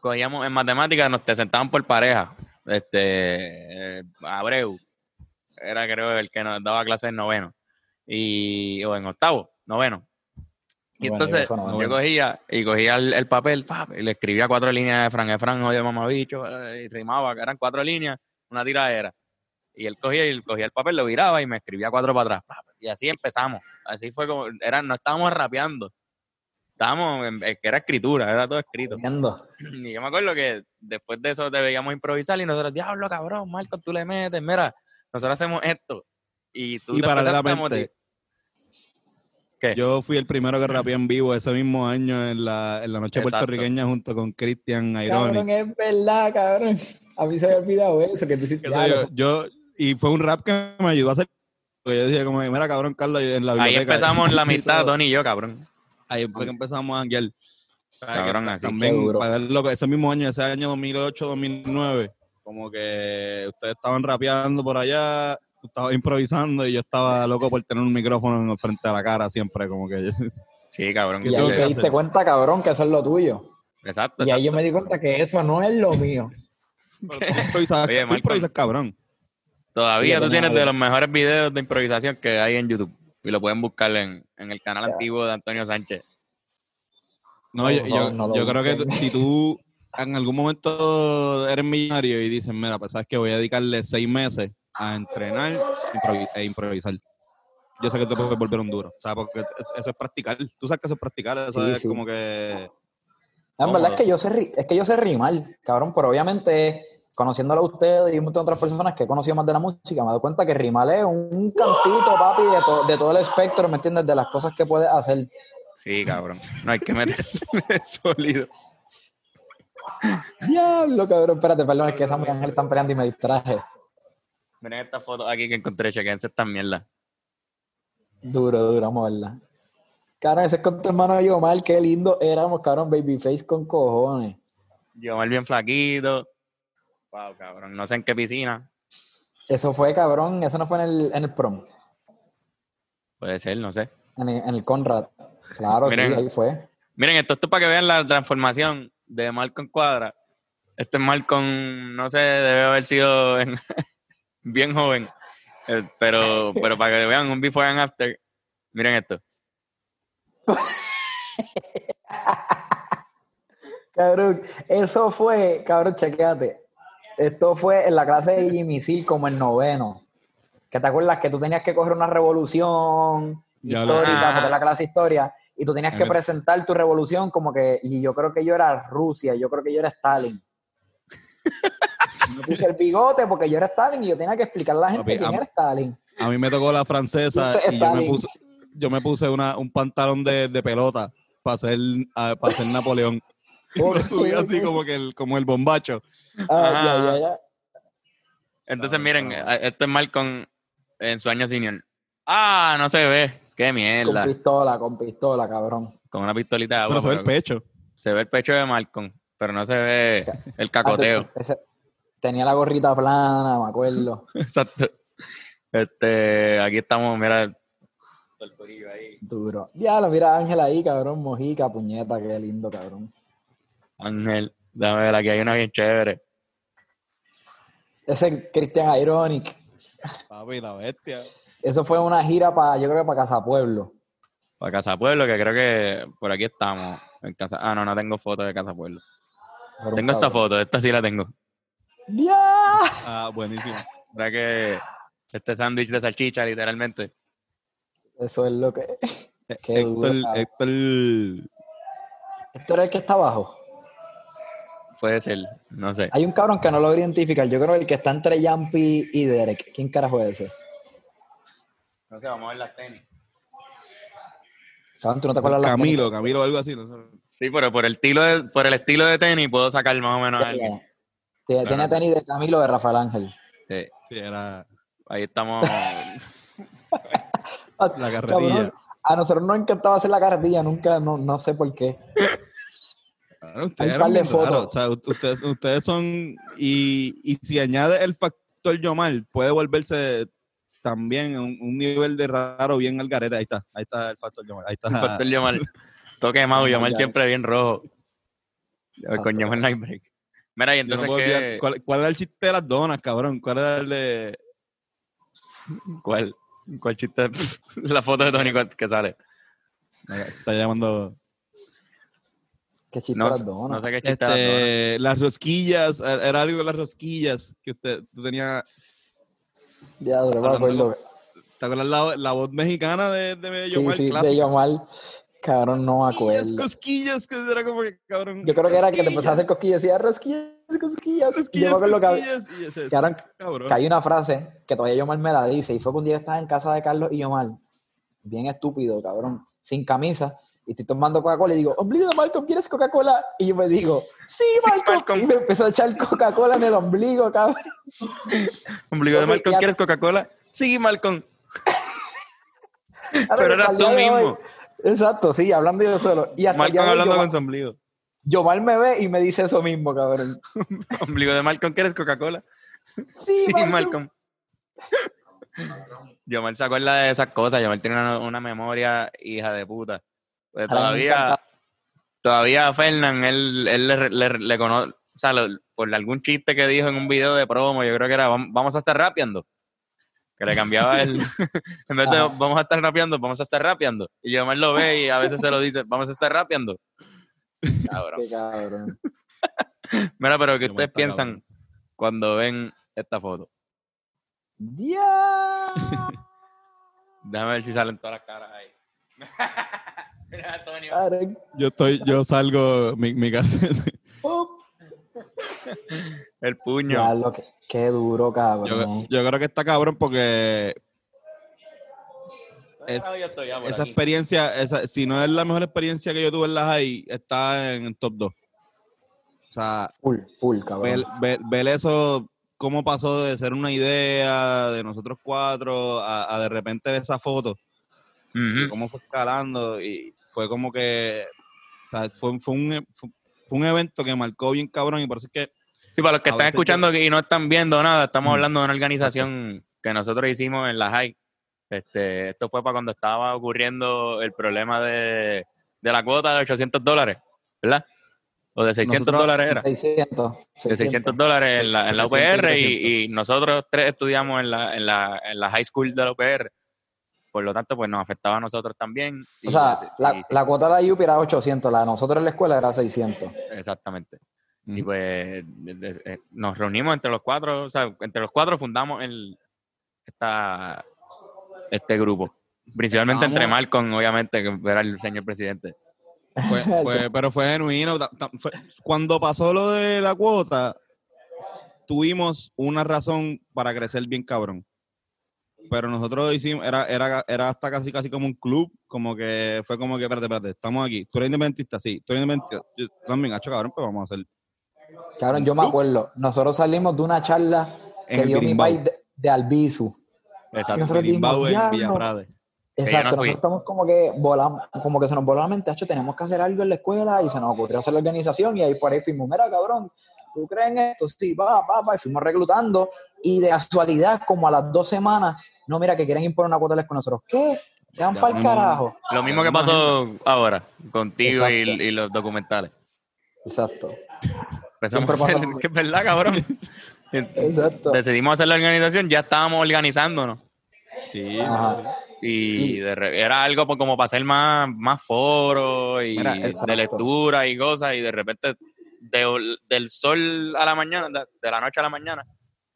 cogíamos en matemáticas, nos te sentaban por pareja. Este, eh, Abreu era creo el que nos daba clases en noveno. Y, o en octavo, noveno. Y Bueno, entonces yo cogía y cogía el, el papel pap, y le escribía cuatro líneas de Efran. Efran, jodido mamabicho, eh, y rimaba, que eran cuatro líneas, una tiradera. Y él cogía y cogía el papel, lo viraba y me escribía cuatro para atrás. pap, Y así empezamos. Así fue como, era, no estábamos rapeando. Estábamos, en, era escritura, era todo escrito. Y yo me acuerdo que después de eso te veíamos improvisar y nosotros, diablo, cabrón, Marco, tú le metes, mira, nosotros hacemos esto. Y tú Y paralelamente, ¿Qué? yo fui el primero que rapeé en vivo ese mismo año en la, en la noche Exacto. puertorriqueña junto con Cristian Cabrón, Ironi. es verdad, cabrón. A mí se me había olvidado eso, que tú hiciste. Eso yo, yo- y fue un rap que me ayudó a ser Yo decía como, mira, cabrón, Carlos, en la Ahí biblioteca. empezamos la amistad. Tony y yo, cabrón. Ahí fue que empezamos a janguear. Cabrón, así. También, para ver lo que ese mismo año, ese año 2008, 2009, como que ustedes estaban rapeando por allá, tú estabas improvisando y yo estaba loco por tener un micrófono en frente a la cara siempre, como que... Sí, cabrón. ¿Qué Y ahí te hacer? diste cuenta, cabrón, que eso es lo tuyo. Exacto. Y ahí yo me di cuenta que eso no es lo mío. Pero tú improvisas, Oye, tú Malcolm. improvisas cabrón. Todavía Sí, tú yo tienes de los mejores videos de improvisación que hay en YouTube. Y lo pueden buscar en, en el canal antiguo de Antonio Sánchez. No, No, yo, no, yo- no lo yo creo que si tú en algún momento eres millonario y dices, mira, pues sabes que voy a dedicarle seis meses a entrenar e improvisar. Yo sé que te puedes volver un duro. O sea, porque es- eso es practicar. Tú sabes que eso es practicar. Eso Sí, es sí. como que... En verdad es que yo sé, ri- es que yo sé rimar, cabrón, pero obviamente conociéndolo a ustedes y un montón de otras personas que he conocido más de la música, me he dado cuenta que rimar es un cantito, papi, de, to- de todo el espectro, ¿me entiendes? De las cosas que puedes hacer. Sí, cabrón. No hay que meter sólido. Diablo, cabrón, espérate, perdón, es que esa mujer están peleando y me distraje. Miren esta foto aquí que encontré, chequense esta mierda. Duro, duro, vamos a verla. Cabrón, ese es con tu hermano Yomar, qué lindo éramos, cabrón, babyface con cojones. Yo mal bien flaquito. Wow, cabrón. No sé en qué piscina. Eso fue, cabrón, eso no fue en el, en el prom, Puede ser, no sé. en el, en el Conrad. Claro, Miren. sí, ahí fue. Miren, esto, esto es para que vean la transformación de Malcolm Cuadra. Este es Malcolm, no sé, debe haber sido en- bien joven. Eh, pero, pero para que vean un before and after. Miren esto. Cabrón, eso fue, cabrón, chequéate. Esto fue en la clase de Jimmy Sil como en noveno. Que te acuerdas que tú tenías que coger una revolución Ya histórica, porque es la clase de historia, y tú tenías que presentar tu revolución como que, y yo creo que yo era Rusia, yo creo que yo era Stalin. Me puse el bigote porque yo era Stalin y yo tenía que explicarle a la gente Papi, quién era Stalin. A mí me tocó la francesa y yo me puse, yo me puse una, un pantalón de, de pelota para ser, para ser Napoleón. Me subí así como que el, como el bombacho. Ah, ya, ya, ya. Entonces, Ah, miren, ah. esto es Malcolm en su año senior. Ah, no se ve. Qué Con mierda. pistola, con pistola, cabrón. Con una pistolita de agua. Pero se ve el pecho. se ve el pecho de Malcolm, pero no se ve el cacoteo. ese- tenía la gorrita plana, me acuerdo. Exacto. Este, aquí estamos, mira. El ahí. Duro. Diablo, mira Ángel ahí, cabrón. Mojica, puñeta, qué lindo, cabrón. Ángel, déjame ver, aquí hay una bien chévere. Ese es Christian Ironic. Papi, la bestia. Eso fue una gira para, yo creo que para Casa Pueblo. Para Casa Pueblo, que creo que por aquí estamos. En casa, ah, no, no tengo foto de Casa Pueblo. Tengo esta foto, esta sí la tengo. ¡Dia! Ah, buenísimo. Mira que este sándwich de salchicha, literalmente. Eso es lo que. Qué Héctor, duro, cabrón. Héctor, Esto era el que está abajo. Puede ser, no sé. Hay un cabrón que no lo voy a identificar. Yo creo que el que está entre Yampi y Derek. ¿Quién carajo es ese? No sé, vamos a ver las tenis. Cabrón, ¿tú no te acuerdas las Camilo, Camilo, algo así. No sé. Sí, pero por el estilo de, por el estilo de tenis puedo sacar más o menos a tenis? alguien. Tiene, tiene tenis de Camilo de Rafael Ángel. Sí, Sí, era ahí estamos. la carretilla. Cabrón, a nosotros nos encantaba hacer la carretilla, nunca, no, no sé por qué. Ustedes Hay eran par de bien raros. fotos. O sea, u- ustedes, ustedes son. Y, y si añade el factor Yomar, puede volverse también un, un nivel de raro bien al garete. Ahí está, ahí está el factor Yomar. Ahí está. Factor Yamal. Toque Mau, ya. siempre bien rojo. Exacto. Con Yamal Night Break. Mira, y no entonces, puedo ¿qué- olvidar- ¿cuál, cuál era el chiste de las donas, cabrón? ¿Cuál era el de.? ¿Cuál? ¿Cuál chiste? La foto de Tony que sale. Está llamando. Qué No, no sé qué de. Este, las rosquillas, era algo de las rosquillas que usted tenía. Ya, no me acuerdo. ¿Te acuerdas la, la voz mexicana de, de Sí, Yomar? sí, de clásica? Yomal. Cabrón, no me Cosquillas, acuerdo. cosquillas, que era como que, cabrón. Yo creo que era que te empezaba a hacer cosquillas y decía rosquillas, cosquillas. Y yo Cosquillas, me acuerdo que, cosquillas, y ese- cabrón, cabrón. que hay una frase que todavía Yomar me la dice. Y fue que un día estaba en casa de Carlos y Yomar, bien estúpido, cabrón, sin camisa. Y estoy tomando Coca-Cola y digo, ombligo de Malcolm, ¿quieres Coca-Cola? Y yo me digo, sí, Malcolm. Malcolm. Y me empezó a echar Coca-Cola en el ombligo, cabrón. Ombligo de Malcolm, ¿quieres Coca-Cola? Sí, Malcolm. Pero eras tú hoy- mismo. Exacto, sí, hablando yo solo. Y hasta Malcolm hablando Yomar- con su ombligo. Yomar me ve y me dice eso mismo, cabrón. Ombligo de Malcolm, ¿quieres Coca-Cola? Sí, Sí, Malcolm. Yomar se acuerda de esas cosas. Yomar tiene una, una memoria hija de puta. Pues Ahora todavía, todavía a Fernán, él, él le, le- le conoce, o sea, lo- por algún chiste que dijo en un video de promo, yo creo que era, "Vam- vamos a estar rapeando. Que le cambiaba el, en vez de vamos a estar rapeando, vamos a estar rapeando. Y Yomar lo ve y a veces se lo dice, vamos a estar rapeando. Cabrón. Qué cabrón. Mira, pero ¿qué ustedes piensan cabrón. cuando ven esta foto? ¡Ya! Déjame ver si salen todas las caras ahí. Antonio. Cabrón. Yo estoy, yo salgo, mi, mi. El puño. Ya, lo que, qué duro, yo, cabrón. yo creo que está cabrón porque es- por esa aquí. experiencia, esa, si no es la mejor experiencia que yo tuve en la high, está en el top 2. O sea, Full, full, cabrón. ver, ver- ver eso, cómo pasó de ser una idea de nosotros cuatro a, a de repente de esa foto, cómo fue escalando y fue como que, o sea, fue, fue un, fue, fue un evento que marcó bien cabrón y por eso es que Sí, para los que están escuchando y no están viendo nada, estamos Mm. hablando de una organización que nosotros hicimos en la HAI. Este, esto fue para cuando estaba ocurriendo el problema de, de la cuota de 800 dólares, ¿verdad? O de 600 Nosotros- dólares era. 600. De 600 dólares en la, en la 300 y UPR 300. y, y nosotros tres estudiamos en la, en, la, en la high school de la UPR. Por lo tanto, pues nos afectaba a nosotros también. O Y- sea, y- la, cuota de la UPI era 800, la de nosotros en la escuela era 600. Exactamente. Y pues de- de- eh, nos reunimos entre los cuatro, o sea, entre los cuatro fundamos el, esta, este grupo. Principalmente entre Estábamos- Malcolm, obviamente, que era el señor presidente. Fue, fue- pero fue genuino. cuando pasó lo de la cuota, tuvimos una razón para crecer bien cabrón. Pero nosotros hicimos, era, era, era hasta casi casi como un club, como que fue como que, espérate, espérate, estamos aquí. ¿Tú eres independentista? Sí, tú eres independentista. Yo también, hacho cabrón, pues vamos a hacer. Cabrón, yo me acuerdo, nosotros salimos de una charla que dio mi país de, de Albizu. Exacto. nosotros dijimos, en Exacto, nosotros estamos como que volamos, como que se nos voló la mente, "Acho, tenemos que hacer algo en la escuela y se nos ocurrió hacer la organización y ahí por ahí fuimos, mira cabrón, ¿tú crees en esto? Sí, va, va, va, y fuimos reclutando y de casualidad, como a las dos semanas, no, mira que quieren imponer una cuota la escuela nosotros, ¿qué? Se van para el carajo. Lo mismo que pasó ahora, contigo y, los documentales. Exacto. Empezamos a hacer, que es verdad, cabrón. Exacto. Decidimos hacer la organización, ya estábamos organizándonos. Sí. Ajá. Y, Y- de re- era algo pues, como para hacer más, más foros y Mira, de lectura y cosas. Y de repente, de- del sol a la mañana, de, de la noche a la mañana,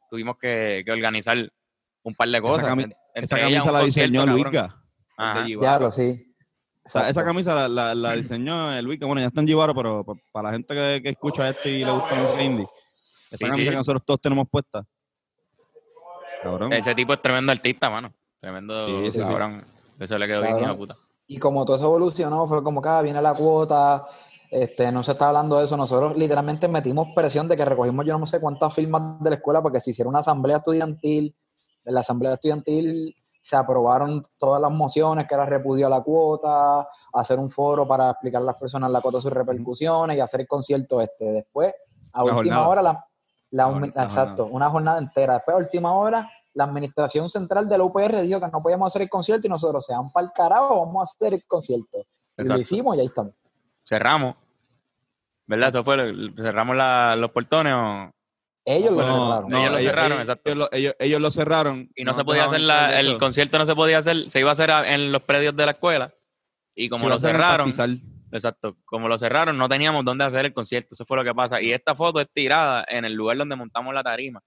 tuvimos que, que organizar un par de cosas. cami- Esa camisa la diseñó Givaro. Diablo, sí. O sea, esa camisa la, la, la diseñó el Luisga. Bueno, ya está en Givaro, pero pa- para la gente que, que escucha este y le gusta música indie, esa Sí, camisa sí. que nosotros todos tenemos puesta. Cabrón. Ese tipo es tremendo artista, mano. Tremendo Sí, sí, sí. cabrón. Eso le quedó bien, Cabrón. hijo de puta. Y como todo eso evolucionó, fue como que ah, viene la cuota, este, no se está hablando de eso. Nosotros literalmente metimos presión de que recogimos yo no sé cuántas firmas de la escuela porque se hicieron una asamblea estudiantil. En la asamblea estudiantil se aprobaron todas las mociones que era repudio a la cuota, hacer un foro para explicar a las personas la cuota sus repercusiones y hacer el concierto este. Después, a La última jornada. hora, la, la- La jornada. exacto, una jornada entera. Después, a última hora, la administración central de la UPR dijo que no podíamos hacer el concierto y nosotros, se van para el carajo, vamos a hacer el concierto. Y lo hicimos y ahí estamos. Cerramos. ¿Verdad? Eso fue. Cerramos los portones o- Ellos lo cerraron. no, Ellos lo cerraron, exacto. Ellos, lo- ellos, ellos lo cerraron. y no, se podía hacer la- el concierto no se podía hacer, se iba a hacer a- en los predios de la escuela y como se lo cerraron, exacto, como lo cerraron no teníamos dónde hacer el concierto, eso fue lo que pasa y esta foto es tirada en el lugar donde montamos la tarima,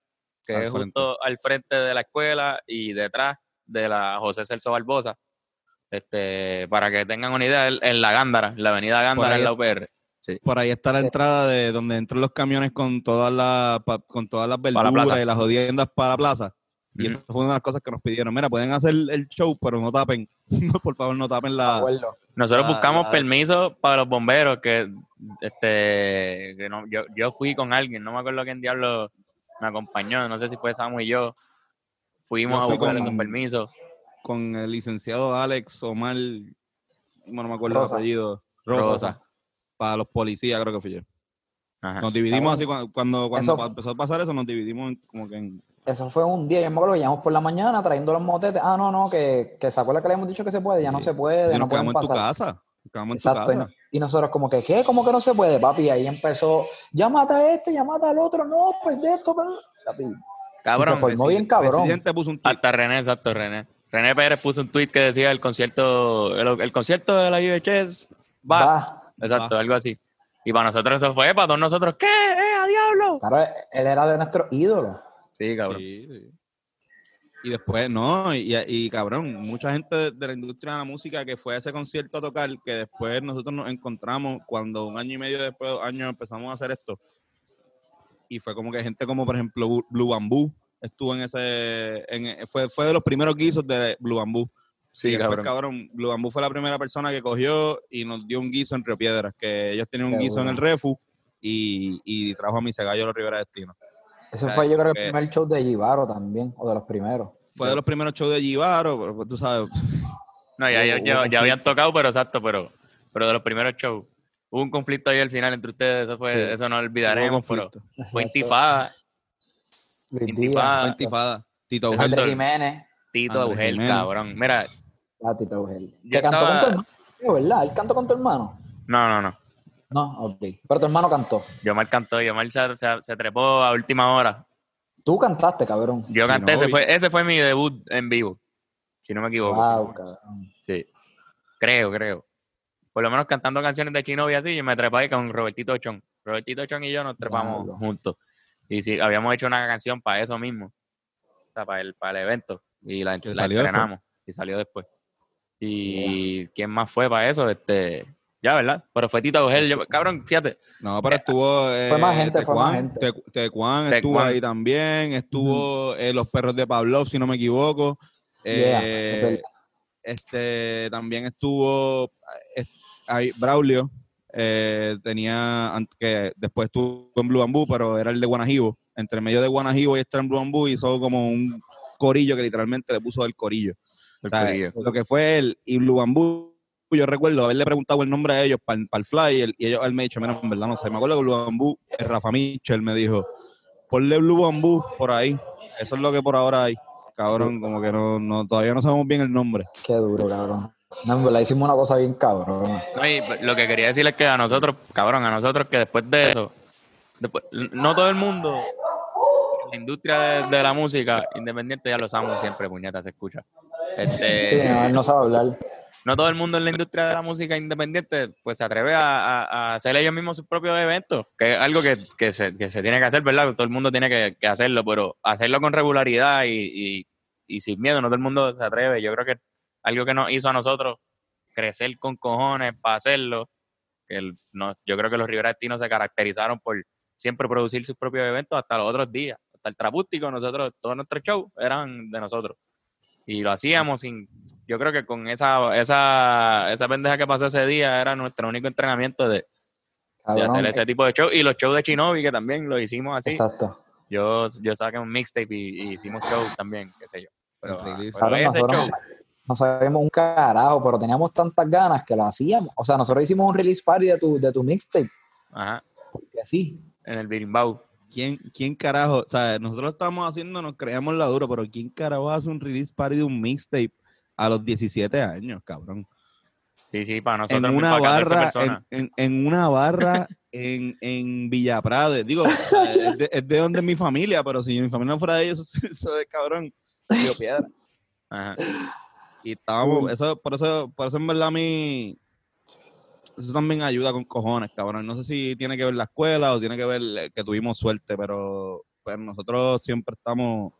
que Al es frente. justo al frente de la escuela y detrás de la José Celso Barbosa. Este, para que tengan una idea, en la Gándara, en la avenida Gándara en la es- Por ahí está la entrada de donde entran los camiones con todas las pa- con todas las la verduras y las jodiendas para la plaza. Y eso fue una de las cosas que nos pidieron. Mira, pueden hacer el show, pero no tapen. Por favor, no tapen la. Nosotros La- buscamos la- permiso para los bomberos, que este que no, yo, yo fui con alguien, no me acuerdo quién diablo me acompañó, no sé si fue Samu y yo. Fuimos Yo a buscar con- esos permisos. con el licenciado Alex Omar, bueno, no me acuerdo Rosa. el apellido, Rosa, Rosa. Para los policías creo que fui yo. Ajá. Nos dividimos así cuando, cuando, Eso empezó a pasar eso, nos dividimos como que en... Eso fue un día, yo me acuerdo que llamamos por la mañana trayendo los motetes. Ah, no, no, que, que se acuerda que le hemos dicho que se puede, ya no se puede, y no nos pueden quedamos en tu casa. En tu y, nosotros como que, ¿qué? ¿Cómo que no se puede, papi? Y ahí empezó, ya mata a este, ya mata al otro, no, pues de esto, pero... Papi, Cabrón, se formó bien cabrón. El presidente puso un tweet. hasta René, exacto, René. René Pérez puso un tweet que decía el concierto, el, el concierto de la UHS va. va. Exacto, Va. algo así. Y para nosotros eso fue, para todos nosotros, ¿qué? ¡Eh, a diablo! Claro, él era de nuestro ídolo. Sí, cabrón. Sí, sí. Y después, no, y, y cabrón, mucha gente de, la industria de la música que fue a ese concierto a tocar, que después nosotros nos encontramos cuando un año y medio después, dos años, empezamos a hacer esto. Y fue como que gente como, por ejemplo, Blue Bamboo estuvo en ese, en- fue, fue de los primeros guisos de Blue Bamboo. Sí, y después, cabrón. cabrón, Blue Bamboo fue la primera persona que cogió y nos dio un guiso en Río Piedras, que ellos tenían un Qué guiso en el. Refu y, y trajo a mi Segallo los Rivera Destino. Ese sea, fue yo creo que- el primer show de Givaro también, o de los primeros. Fue de los primeros shows de Givaro, pero pues, tú sabes, No, ya, ya, ya- habían tocado, pero exacto, pero, pero de los primeros shows. Hubo un conflicto ahí al final entre ustedes, eso, fue, Sí. eso no olvidaremos, pero fue intifada. Intifada. Intifada. Tito. Eugel. Jiménez, Tito Andrés Eugel, Jiménez. cabrón. Mira, ah, Tito Que cantó estaba- con tu hermano, ¿verdad? Él cantó con tu hermano. no, no, no. No, ok. Pero tu hermano cantó. Yomar cantó, Yomar se, se, se trepó a última hora. Tú cantaste, cabrón. Yo canté, no, ese, fue, ese fue mi debut en vivo, si no me equivoco. Wow, cabrón. Sí. Creo, creo. Por lo menos cantando canciones de Chino y así, yo me trepé ahí con Robertito Chon. Robertito Chon y yo nos trepamos juntos. Y sí, habíamos hecho una canción para eso mismo. O sea, para el, para el evento. Y la, estrenamos. Y salió después. Y ¿quién más fue para eso? Este, ya, ¿verdad? Pero fue Tito Eugel. Yo- cabrón, fíjate. No, pero estuvo. eh, Fue más gente, fue más gente. Te- Tecuan estuvo ahí también. Estuvo eh, Los Perros de Pavlov, si no me equivoco. Yeah, Eh, es verdad. este También estuvo. eh, ahí, Braulio. eh, tenía. que Después estuvo en Blue Bamboo, pero era el de Guanajibo. Entre medio de Guanajibo y estar en Blue Bamboo hizo como un corillo que literalmente le puso el corillo. El sea, lo que fue él y Blue Bamboo, yo recuerdo haberle preguntado el nombre a ellos para el flyer y ellos él me dicho, mira, en verdad no sé, me acuerdo que Blue Bamboo, el Rafa Mitchell me dijo, ponle Blue Bamboo por ahí, eso es lo que por ahora hay. Cabrón, como que no, no todavía no sabemos bien el nombre. Qué duro, cabrón. No, en verdad hicimos una cosa bien cabrón. No, y lo que quería decirles es que a nosotros, cabrón, a nosotros que después de eso, después, no todo el mundo, la industria de, de la música independiente, ya lo sabemos siempre, puñeta, se escucha. Este, Sí, no, él no sabe hablar. no todo el mundo en la industria de la música independiente pues se atreve a, a- a hacer ellos mismos sus propios eventos, que es algo que, que se, que se tiene que hacer, ¿verdad? Todo el mundo tiene que, que hacerlo, pero hacerlo con regularidad y, y- y sin miedo, no todo el mundo se atreve. Yo creo que algo que nos hizo a nosotros crecer con cojones para hacerlo, que el- no, yo creo que los Rivera Destinos se caracterizaron por siempre producir sus propios eventos hasta los otros días. Hasta el trapústico, nosotros, todos nuestros shows eran de nosotros. Y lo hacíamos sin, yo creo que con esa, esa, esa pendeja que pasó ese día era nuestro único entrenamiento de, hacer ese tipo de show. Y los shows de Shinobi, que también lo hicimos así. Exacto. Yo, yo saqué un mixtape y, y hicimos shows también, qué sé yo. Pero, El release. pero ese show, no sabíamos un carajo, pero teníamos tantas ganas que lo hacíamos. O sea, nosotros hicimos un release party de tu, de tu mixtape. ajá, Porque así. en el Birimbau. ¿Quién, ¿Quién carajo? O sea, nosotros lo estábamos haciendo, nos creíamos la dura, pero ¿quién carajo hace un release party de un mixtape a los 17 años, cabrón? Sí, sí, para en nosotros. una para 14 barra, en, en- en una barra en, en Villa Prade. Digo, es de, es de donde es mi familia, pero si mi familia no fuera de ellos, eso, eso es cabrón. Río Piedra. Ajá. Y estábamos, eso, por eso, por eso en verdad a mí, eso también ayuda con cojones, cabrón. No sé si tiene que ver la escuela o tiene que ver eh, que tuvimos suerte, pero pues nosotros siempre estamos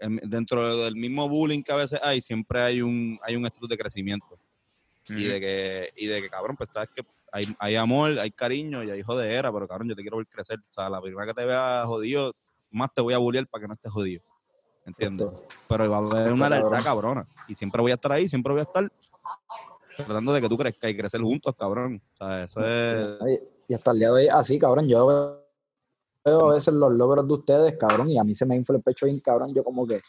en- dentro del mismo bullying que a veces hay, siempre hay un, hay un estatus de crecimiento. Y de que, y de que cabrón, pues sabes que hay, hay amor, hay cariño y hay jodera, pero cabrón, yo te quiero ver crecer. O sea, la primera que te vea jodido, más te voy a bullear para que no estés jodido. ¿Entiendes? pero va a haber una lealtad cabrona. Y siempre voy a estar ahí, siempre voy a estar tratando de que tú crezcas y crecer juntos, cabrón. O sea, eso es. Y hasta el día de hoy, así, cabrón, yo veo a veces los logros de ustedes, cabrón, y a mí se me infla el pecho bien, cabrón. Yo como que,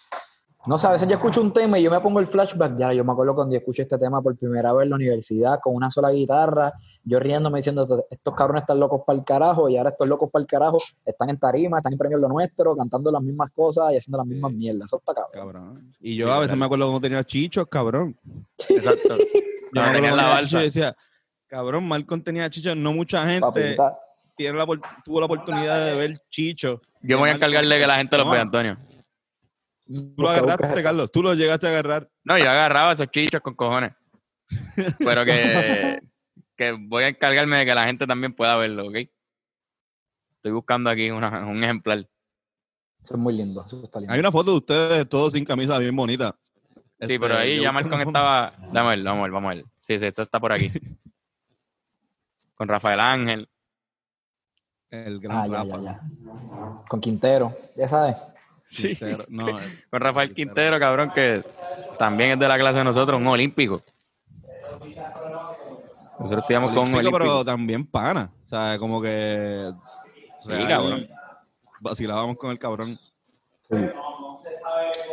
No sé, a veces yo escucho un tema y yo me pongo el flashback. Ya, yo me acuerdo cuando yo escuché este tema por primera vez en la universidad con una sola guitarra, yo riéndome diciendo, estos cabrones están locos para el carajo y ahora estos locos para el carajo están en tarima, están emprendiendo lo nuestro, cantando las mismas cosas y haciendo las mismas mierdas. Eso está cabrón. Cabrón. Y yo a veces me acuerdo cuando tenía chichos, cabrón. Exacto. Yo me tenías acuerdo la balsa. chichos y decía, cabrón, Malcolm tenía chichos, no mucha gente tiene la, tuvo la oportunidad de ver chichos. Yo me voy a encargar de que la gente los No. vea, Antonio. Tú lo agarraste. Carlos, tú lo llegaste a agarrar. No, yo agarraba esos chichos con cojones. Pero que, que voy a encargarme de que la gente también pueda verlo, ¿ok? Estoy buscando aquí una- un ejemplar. Eso es muy lindo. Eso está lindo. Hay una foto de ustedes todos sin camisa bien bonita. Sí, Este, pero ahí yo ya Malcolm estaba. Vamos a ver, vamos a ver, vamos a ver. Sí, sí, eso está por aquí. Con Rafael Ángel. El gran Ah, ya, Rafa. ya, ya. Con Quintero, ya sabes. Sí. Quintero. No, el- Con Rafael Quintero, cabrón, que también es de la clase de nosotros, un olímpico. Nosotros estudiamos con un olímpico, pero también pana. O sea, como que. real, cabrón. Vacilábamos con el cabrón. Sí.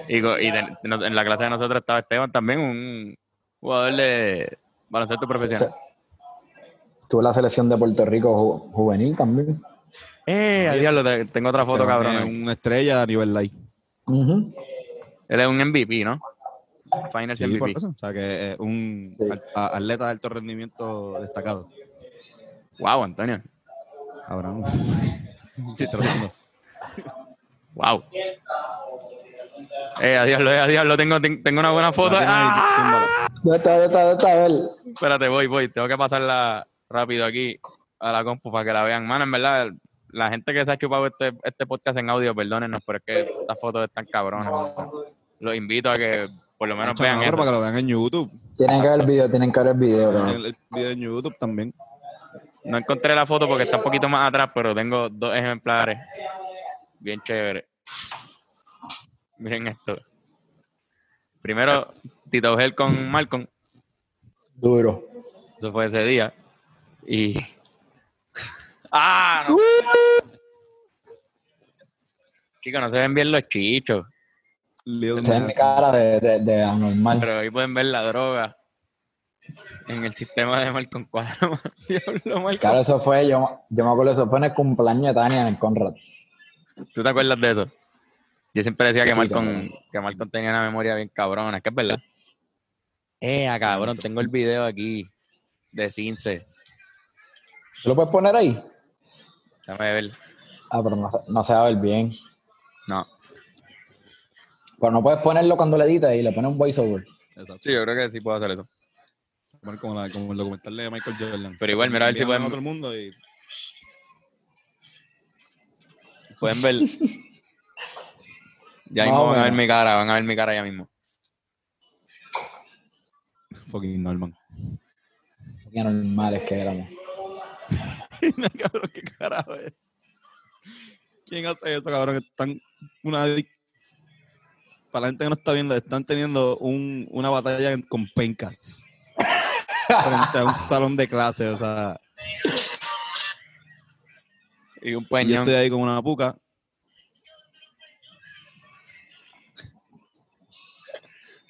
Y, en la clase de nosotros estaba Esteban también, un jugador de baloncesto profesional. Estuvo en la selección de Puerto Rico ju- juvenil también. Eh, a diablo, te- tengo otra foto, Esteban cabrón. es Una estrella a nivel light. Ujú. Él es un MVP, ¿no? Finals Sí, por MVP. eso. O sea, que es un Sí. atleta de alto rendimiento destacado. Wow, Antonio. Cabrón. Sí. Wow. Eh, a diablo, eh, a diablo, tengo, ten- tengo una buena foto. Ahí, ¡Ah! ¿Dónde está? ¿Dónde está? ¿Dónde está? Espérate, voy, voy. Tengo que pasarla rápido aquí a la compu para que la vean. Mano, en verdad, la gente que se ha chupado este, este podcast en audio, perdónenos, pero es que estas fotos están cabronas. Los invito a que por lo menos vean esto. para que lo vean en YouTube. Tienen que ver el video, tienen que ver el video. El video en YouTube también. No encontré la foto porque está un poquito más atrás, pero tengo dos ejemplares. Bien chévere. Miren esto. Primero, Tito Gel con Malcolm. Duro. Eso fue ese día. Y. ¡Ah! No. Chicos, no se ven bien los chichos. Es Nas. mi cara de, de, de anormal. Pero ahí pueden ver la droga en el sistema de Malcolm Cuadro. Diablo, Malcolm. Claro, eso fue, yo, yo me acuerdo, eso fue en el cumpleaños de Tania en el Conrad. ¿Tú te acuerdas de eso? Yo siempre decía que Sí, Malcolm, que Malcolm tenía una memoria bien cabrona, es que es verdad. Eh, cabrón, tengo el video aquí de Cince. ¿Tú lo puedes poner ahí? Déjame ver. Ah, pero no, se- no se va a ver bien. No. Pero no puedes ponerlo cuando le editas y le pones un voiceover. Exacto. Sí, yo creo que sí puedo hacer eso. Como, la- como el documental de Michael Jordan. Pero igual, mira a ver si pueden- todo el mundo y Pueden ver. Ya mismo van a ver mi cara, van a ver mi cara ya mismo. fucking Norman. Qué normales que éramos. cabrón, qué carajo es. ¿Quién hace esto, cabrón? Están una para la gente que no está viendo, están teniendo un, una batalla con pencas. Frente a un salón de clase, o sea, Y un y yo peñón. estoy ahí con una puca.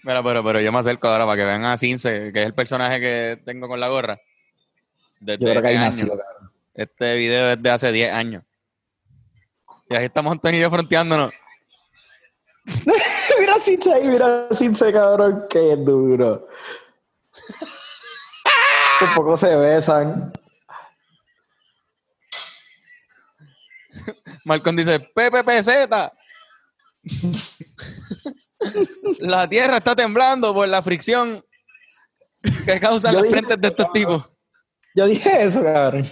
Mira, pero, pero yo me acerco ahora para que vean a Cince, que es el personaje que tengo con la gorra. Desde Yo creo que año. nació, cabrón. Este video es de hace 10 años. Y ahí estamos Antonio y yo fronteándonos. mira Cince ahí, mira Cince, cabrón, qué duro. Un poco se besan. Malcolm dice, PPPZ. la tierra está temblando por la fricción que causan las frentes de estos tipos. Yo dije eso, cabrón.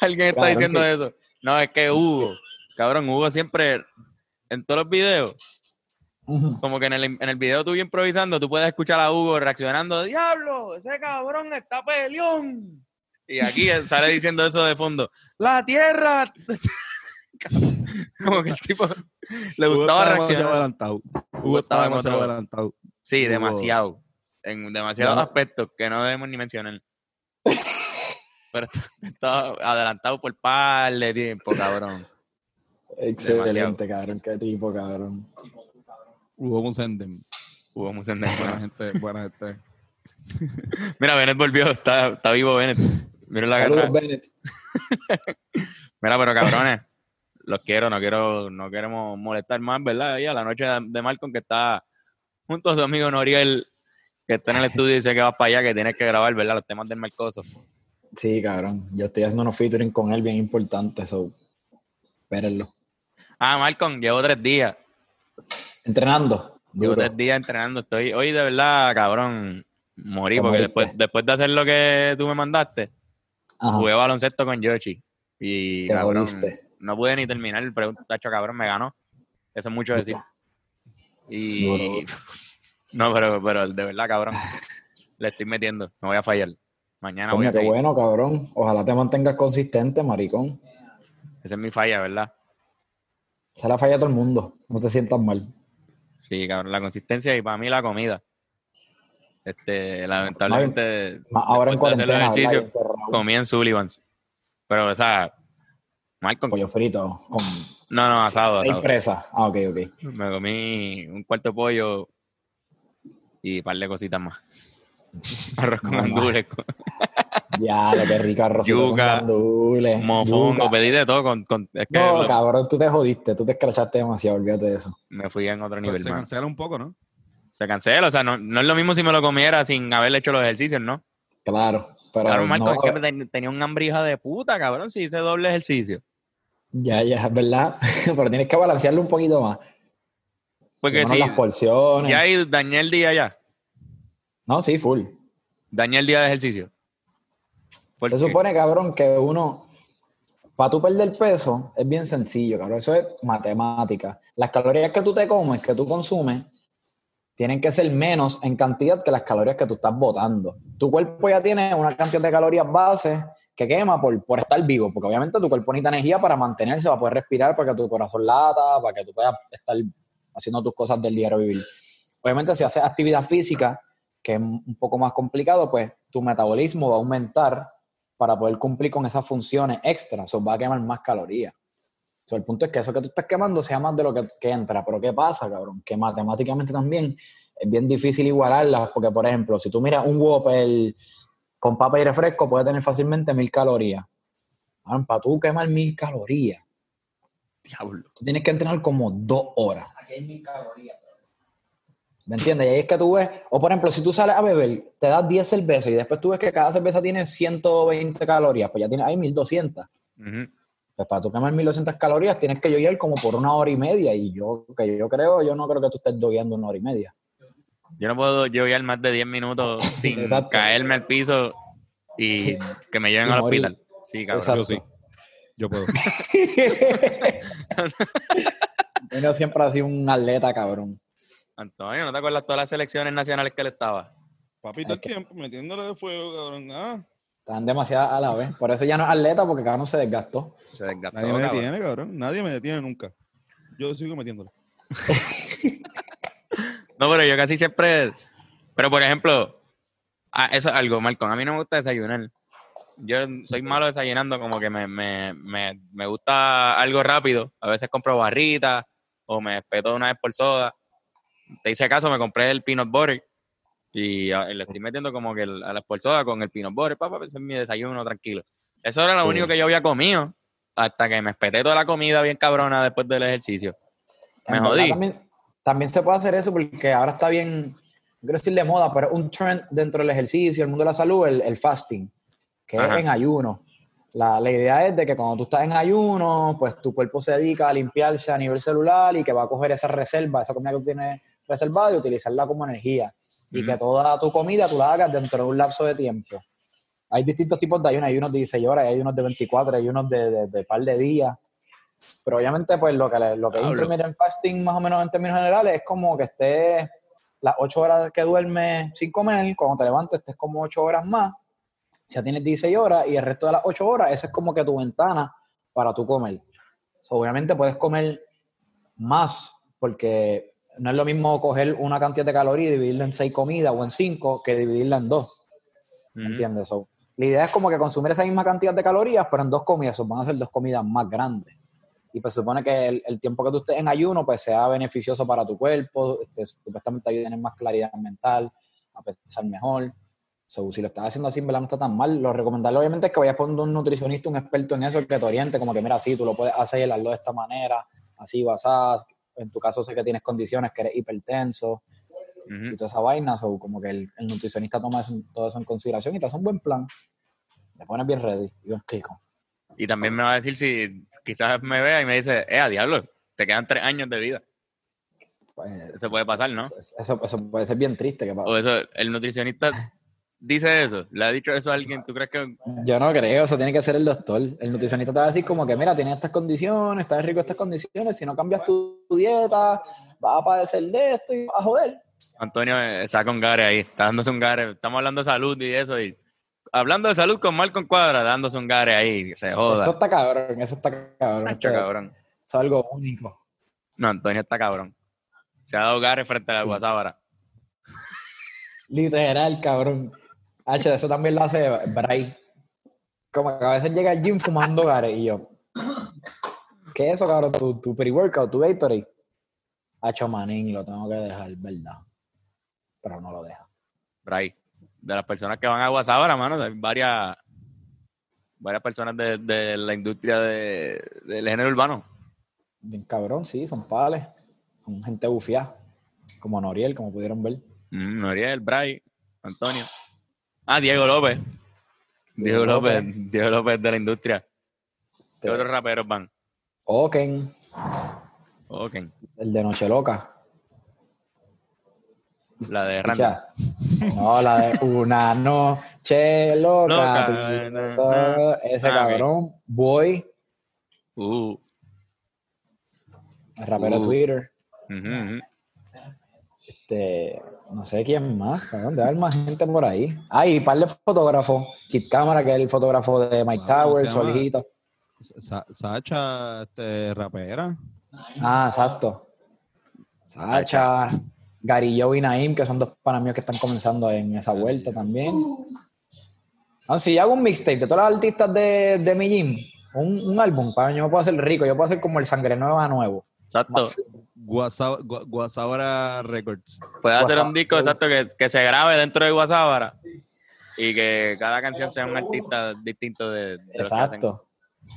Alguien está Cabrón, diciendo que- eso. No, es que Hugo, cabrón, Hugo siempre, en todos los videos, como que en el, en el video tú improvisando, tú puedes escuchar a Hugo reaccionando, diablo, ese cabrón está peleón. Y aquí sale diciendo eso de fondo, la tierra. como que el tipo le Hugo gustaba reaccionar. adelantado. Hugo estaba demasiado adelantado. Sí, Hugo- demasiado. En demasiados aspectos que no debemos ni mencionar. Pero estaba adelantado por par de tiempo, cabrón. Excelente, cabrón. Qué tipo, cabrón. Hugo Musenden. Hubo un sendero. Buena gente, buena gente. Mira, Bennett volvió, está, está vivo Bennett. Mira la. Bennett. Mira, pero cabrones, los quiero, no quiero, no queremos molestar más, ¿verdad? Y a la noche de, Malcolm que está junto a su amigo Noriel, que está en el estudio y dice que vas para allá, que tienes que grabar, ¿verdad? Los temas del Marcoso. Sí, cabrón. Yo estoy haciendo unos featuring con él bien importantes, so. Espérenlo. Ah, Malcolm, llevo tres días. Entrenando. Llevo Duro. tres días entrenando. Estoy, hoy de verdad, cabrón, morí, Te porque moriste. después, después de hacer lo que tú me mandaste, Ajá. jugué baloncesto con Yoshi. Y Te cabrón. No pude ni terminar el pregunta, tacho, cabrón, me ganó. Eso es mucho decir. Y no, pero, pero de verdad, cabrón, le estoy metiendo, no voy a fallar. Mañana voy Coño, a qué bueno, cabrón. Ojalá te mantengas consistente, maricón. Esa es mi falla, ¿verdad? Se la falla a todo el mundo. No te sientas mal. Sí, cabrón, la consistencia y para mí la comida. Este, lamentablemente, Más ahora en hacer cuarentena. Y ejercicios, encerrado. comí en Sullivan's. Pero, o sea, Malcolm, Pollo frito con no, no, asado, asado. presas. Ah, ok, ok. Me comí un cuarto de pollo y un par de cositas más. Arroz con No, gandules, con Ya, lo que rico arrocito con gandules. mofongo, yuca. pedí de todo. Con, con- es que No, lo- cabrón, tú te jodiste. Tú te escrachaste demasiado, olvídate de eso. me fui en otro nivel, Se cancela un poco, ¿no? Se cancela, o sea, no, no es lo mismo si me lo comiera sin haber hecho los ejercicios, ¿no? Claro, pero Claro, Marco, no, es que ten- tenía un hambre hija de puta, cabrón, si hice doble ejercicio. Ya, ya, es verdad. pero tienes que balancearlo un poquito más. Porque Menos si las porciones. ya ahí dañé el día ya, No, sí, full. dañé el día de ejercicio. Se supone, cabrón, que uno, para tú perder peso, es bien sencillo, cabrón. Eso es matemática. Las calorías que tú te comes, que tú consumes, tienen que ser menos en cantidad que las calorías que tú estás botando. Tu cuerpo ya tiene una cantidad de calorías base que quema por, por estar vivo, porque obviamente tu cuerpo necesita energía para mantenerse, para poder respirar, para que tu corazón lata, para que tú puedas estar haciendo tus cosas del diario vivir. Obviamente, si haces actividad física, que es un poco más complicado, pues tu metabolismo va a aumentar para poder cumplir con esas funciones extras, o va a quemar más calorías. So, el punto es que eso que tú estás quemando sea más de lo que, que entra. Pero ¿qué pasa, cabrón? Que matemáticamente también es bien difícil igualarlas, porque, por ejemplo, si tú miras un Whopper con papa y refresco, puede tener fácilmente mil calorías. Cabrón, para tú quemar mil calorías, Diablo. tú tienes que entrenar como dos horas. ¿Me entiendes? Y ahí es que tú ves, o por ejemplo, si tú sales a beber, te das 10 cervezas y después tú ves que cada cerveza tiene 120 calorías, pues ya tienes ahí 1200. Ujú. Pues para tú quemar 1200 calorías tienes que llover como por una hora y media. Y yo, que yo creo, yo no creo que tú estés dogueando una hora y media. Yo no puedo llevar más de 10 minutos sin Exacto. caerme al piso y que me lleven Y al morir. hospital. Sí, cabrón. Exacto. Yo sí. Yo puedo. Yo siempre ha sido un atleta, cabrón. Antonio, ¿no te acuerdas todas las selecciones nacionales que él estaba? Papi, todo el tiempo metiéndole de fuego, cabrón. Ah, Están demasiado a la vez. Por eso ya no es atleta, porque cabrón se desgastó. Se desgastó, nadie me cabrón. detiene, cabrón. Nadie me detiene nunca. Yo sigo metiéndole. No, pero yo casi siempre. Pero por ejemplo, ah, eso es algo, Malcolm. A mí no me gusta desayunar. Yo soy malo desayunando, como que me, me, me, me gusta algo rápido. A veces compro barritas o me espeto una vez por soda. Te hice caso, me compré el peanut butter y ah, le estoy metiendo como que el- a la por soda con el peanut butter. Papá, ese es mi desayuno tranquilo. Eso era lo Sí. único que yo había comido hasta que me espeté toda la comida bien cabrona después del ejercicio. Me En jodí. También, también se puede hacer eso porque ahora está bien, quiero decir de moda, pero un trend dentro del ejercicio, el mundo de la salud, el, el fasting, que Ajá. es en ayuno. La, la idea es de que cuando tú estás en ayuno, pues tu cuerpo se dedica a limpiarse a nivel celular y que va a coger esa reserva, esa comida que tú tienes reservada y utilizarla como energía. Y que toda tu comida tú la hagas dentro de un lapso de tiempo. Hay distintos tipos de ayunos, hay unos de 16 horas, hay unos de 24, hay unos de, de, de par de días. Pero obviamente, pues lo que, le- lo que es intermittent fasting, más o menos en términos generales, es como que estés las 8 horas que duermes sin comer, cuando te levantes estés como 8 horas más. Ya tienes 16 horas y el resto de las 8 horas, esa es como que tu ventana para tú comer. Obviamente puedes comer más, porque no es lo mismo coger una cantidad de calorías y dividirla en 6 comidas o en 5 que dividirla en 2. Ujú. ¿Entiendes? So, la idea es como que consumir esa misma cantidad de calorías, pero en dos comidas. So, van a ser dos comidas más grandes. Y pues supone que el, el tiempo que tú estés en ayuno pues sea beneficioso para tu cuerpo, este, supuestamente ayuda a tener más claridad mental, a pensar mejor. So, si lo estás haciendo así, en verdad no está tan mal. Lo recomendable obviamente es que vayas poniendo un nutricionista, un experto en eso, que te oriente, como que mira, sí, tú lo puedes hacer, hazlo de esta manera, así vas a... En tu caso sé que tienes condiciones, que eres hipertenso, y toda esa vaina, so, como que el, el nutricionista toma eso- todo eso en consideración y te hace un buen plan. Te pones bien ready y bien chico. Y también me va a decir si quizás me vea y me dice, eh, a diablo, te quedan tres años de vida. Pues, Eso puede pasar, ¿no? eso, eso, eso puede ser bien triste. Que pase. O eso, el nutricionista dice eso, le ha dicho eso a alguien, ¿tú crees que Yo no creo, eso tiene que ser el doctor. El nutricionista te va a decir como que, mira, tienes estas condiciones, estás rico en estas condiciones, si no cambias tu, tu dieta, vas a padecer de esto y vas a joder. Antonio eh, saca un gare ahí, está dándose un gare, estamos hablando de salud y eso, y hablando de salud con Malcolm Cuadra, dándose un gare ahí, que se Eso joda. está cabrón, eso está cabrón. Sacho, Esto- cabrón. Eso es algo único. No, Antonio está cabrón. Se ha dado gare frente a la Sí. guasábara. Literal, cabrón. H, eso también lo hace Bray. Como que a veces llega al gym fumando gare y yo, ¿qué es eso, cabrón? Tu, tu pre-workout, tu Gatorade. Hacho manín, lo tengo que dejar, ¿verdad? Pero no lo deja. Bray, de las personas que van a guasábara, mano, hay varias, varias personas de, de la industria de- del género urbano. Bien cabrón, sí, son pales. Son gente bufiada. Como Noriel, como pudieron ver. Mm, Noriel, Bray, Antonio. Ah, Diego López. Diego Diego López, López. Diego López de la industria. ¿Qué otros raperos van? Oken, Ok. el de Noche Loca. La de Randy. No, la de Una Noche Loca. Loca, na, na. Ese Ah, cabrón. Boy, Uh, el rapero Uh. Twitter. Este, no sé quién más, cabrón, debe haber más gente por ahí. Ah, y un par de fotógrafos. Kit Cámara, que es el fotógrafo de Mike Ah, ¿cómo Towers? Solijito. Sa- Sacha, este, rapera. Ah, exacto. Sacha, Gary Joe y Naim, que son dos panas míos que están comenzando en esa vuelta también. Ah, si yo hago un mixtape de todos los artistas de, de mi gym, un, un álbum, para yo puedo hacer rico, yo puedo hacer como el Sangre Nueva nuevo. Exacto. Guasa- Gua- Guasabara Records. Puede hacer un disco exacto que, que se grabe dentro de Guasábara y que cada canción sea un artista distinto de, de los que hacen. Exacto.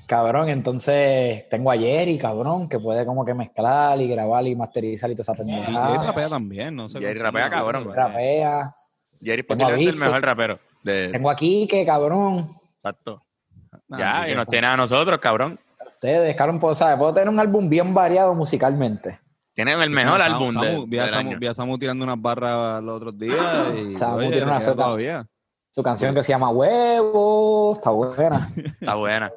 Cabrón, entonces tengo a Jerry, cabrón, que puede como que mezclar y grabar y masterizar y toda esa Y Jerry pendejada. rapea también, no sé. Jerry rapea cabrón. Rapea. Jerry posiblemente el mejor rapero. De, Tengo a Quique, cabrón. exacto. Nah, ya, y nos tiene a nosotros, cabrón. Ustedes, cabrón, puedo, ¿sabes? puedo tener un álbum bien variado musicalmente. Tienen el mejor Samu- álbum de- Samu- vi, a del Samu, año. vi a Samu tirando unas barras los otros días y Samu oye, tiene una todavía. Su canción que se llama Huevo, está buena. Está buena.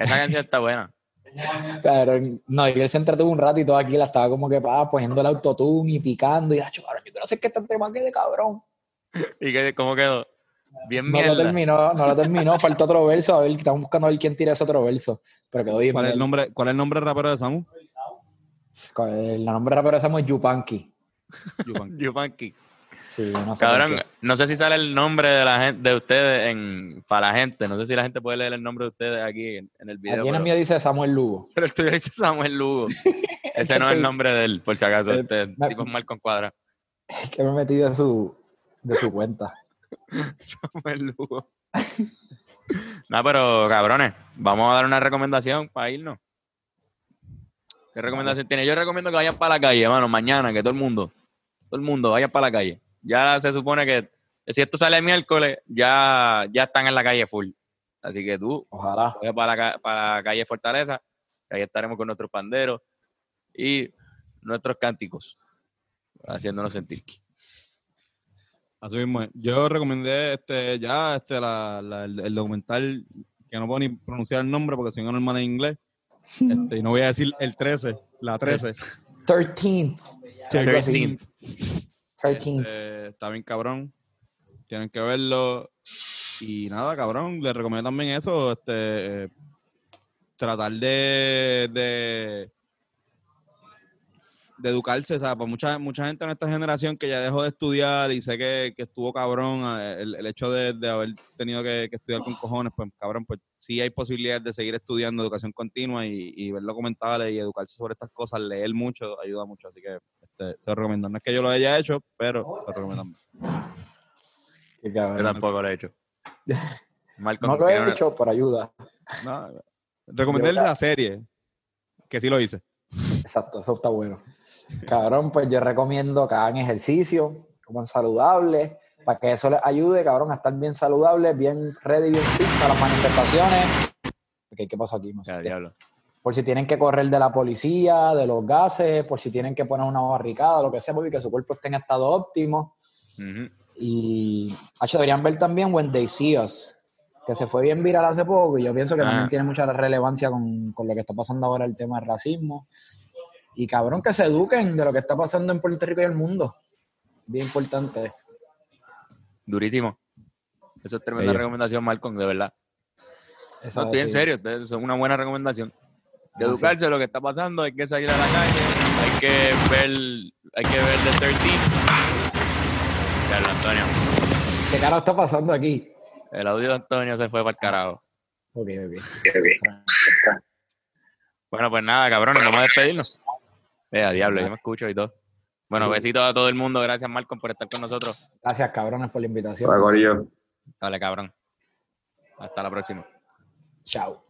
Esa canción está buena. Pero no, y él se entretuvo un rato y todo aquí la estaba como que pa, poniendo el autotune y picando. Y ah, yo quiero hacer que este tema quede cabrón. ¿Y que, cómo quedó? Bien No lo mierda. terminó, no lo terminó, falta otro verso. A ver, estamos buscando a ver quién tira ese otro verso. Pero quedó bien. ¿Cuál es el mierda. nombre, cuál es el nombre rapero de Samu? El nombre rapero de Samu es Yupanqui. Yupan. Sí, no sé. Cabrón, no sé si sale el nombre de la gente, de ustedes en, para la gente. No sé si la gente puede leer el nombre de ustedes aquí en, en el video. Aquí en el mío dice Samuel Lugo. pero el tuyo dice Samuel Lugo. Ese no es el nombre de él, por si acaso. Eh, Este me- tipo es Malcolm Cuadra. Que me he metido de su, de su cuenta. Samuel Lugo. no, pero cabrones, vamos a dar una recomendación para irnos. ¿Qué recomendación tiene? Yo recomiendo que vayan para la calle, hermano, mañana, que todo el mundo, todo el mundo vayan para la calle. Ya se supone que si esto sale el miércoles, ya, ya están en la calle full. Así que tú, Ojalá. para la, para la calle Fortaleza, que ahí estaremos con nuestros panderos y nuestros cánticos, haciéndonos sentir. Así mismo. es. Yo recomendé este, ya este, la, la- el, el documental que no puedo ni pronunciar el nombre porque soy un hermano en inglés. Este, y no voy a decir el 13, la 13. 13th. Algo así. 13th. Este, está bien cabrón. Tienen que verlo. Y nada, cabrón. Les recomiendo también eso. Este, eh, tratar de, de de educarse, o sea, para mucha, mucha gente en esta generación que ya dejó de estudiar y sé que, que estuvo cabrón, eh, el, el hecho de, de haber tenido que, que estudiar con cojones, pues cabrón, pues sí hay posibilidades de seguir estudiando educación continua y, y ver documentales y educarse sobre estas cosas, leer mucho, ayuda mucho, así que este, se lo recomiendo. No es que yo lo haya hecho, pero se lo recomiendo. Qué Yo tampoco lo he hecho. No lo he hecho, pero ayuda. No, recomendé Yo- la serie, que sí lo hice. Exacto, eso está bueno. Cabrón, pues yo recomiendo que hagan ejercicio, coman saludable, para que eso les ayude, cabrón, a estar bien saludable, bien ready, bien fit para las manifestaciones. Ok, ¿qué pasó aquí? No sé. Diablo. Por si tienen que correr de la policía, de los gases, por si tienen que poner una barricada, lo que sea, porque que su cuerpo esté en estado óptimo. Ujú. Y H, deberían ver también When They See Us, que se fue bien viral hace poco y yo pienso que Ah. también tiene mucha relevancia con, con lo que está pasando ahora el tema del racismo. Y cabrón, que se eduquen de lo que está pasando en Puerto Rico y el mundo. Bien importante. Durísimo. Eso es tremenda Bello. recomendación, Malcolm, de verdad. Eso No, estoy en serio, son una buena recomendación. De Ah, educarse lo que está pasando, hay que salir a la calle, hay que ver, hay que ver The 13. Diablo, Antonio. ¿Qué carajo está pasando aquí? El audio de Antonio se fue para el carajo. Ok, ok. Bueno, pues nada, cabrones, vamos a despedirnos. Eh, a diablo, yo me escucho y todo. Bueno, Sí. besitos a todo el mundo. Gracias, Malcolm, por estar con nosotros. Gracias, cabrones, por la invitación. Dale, cabrón. Hasta la próxima. Chao.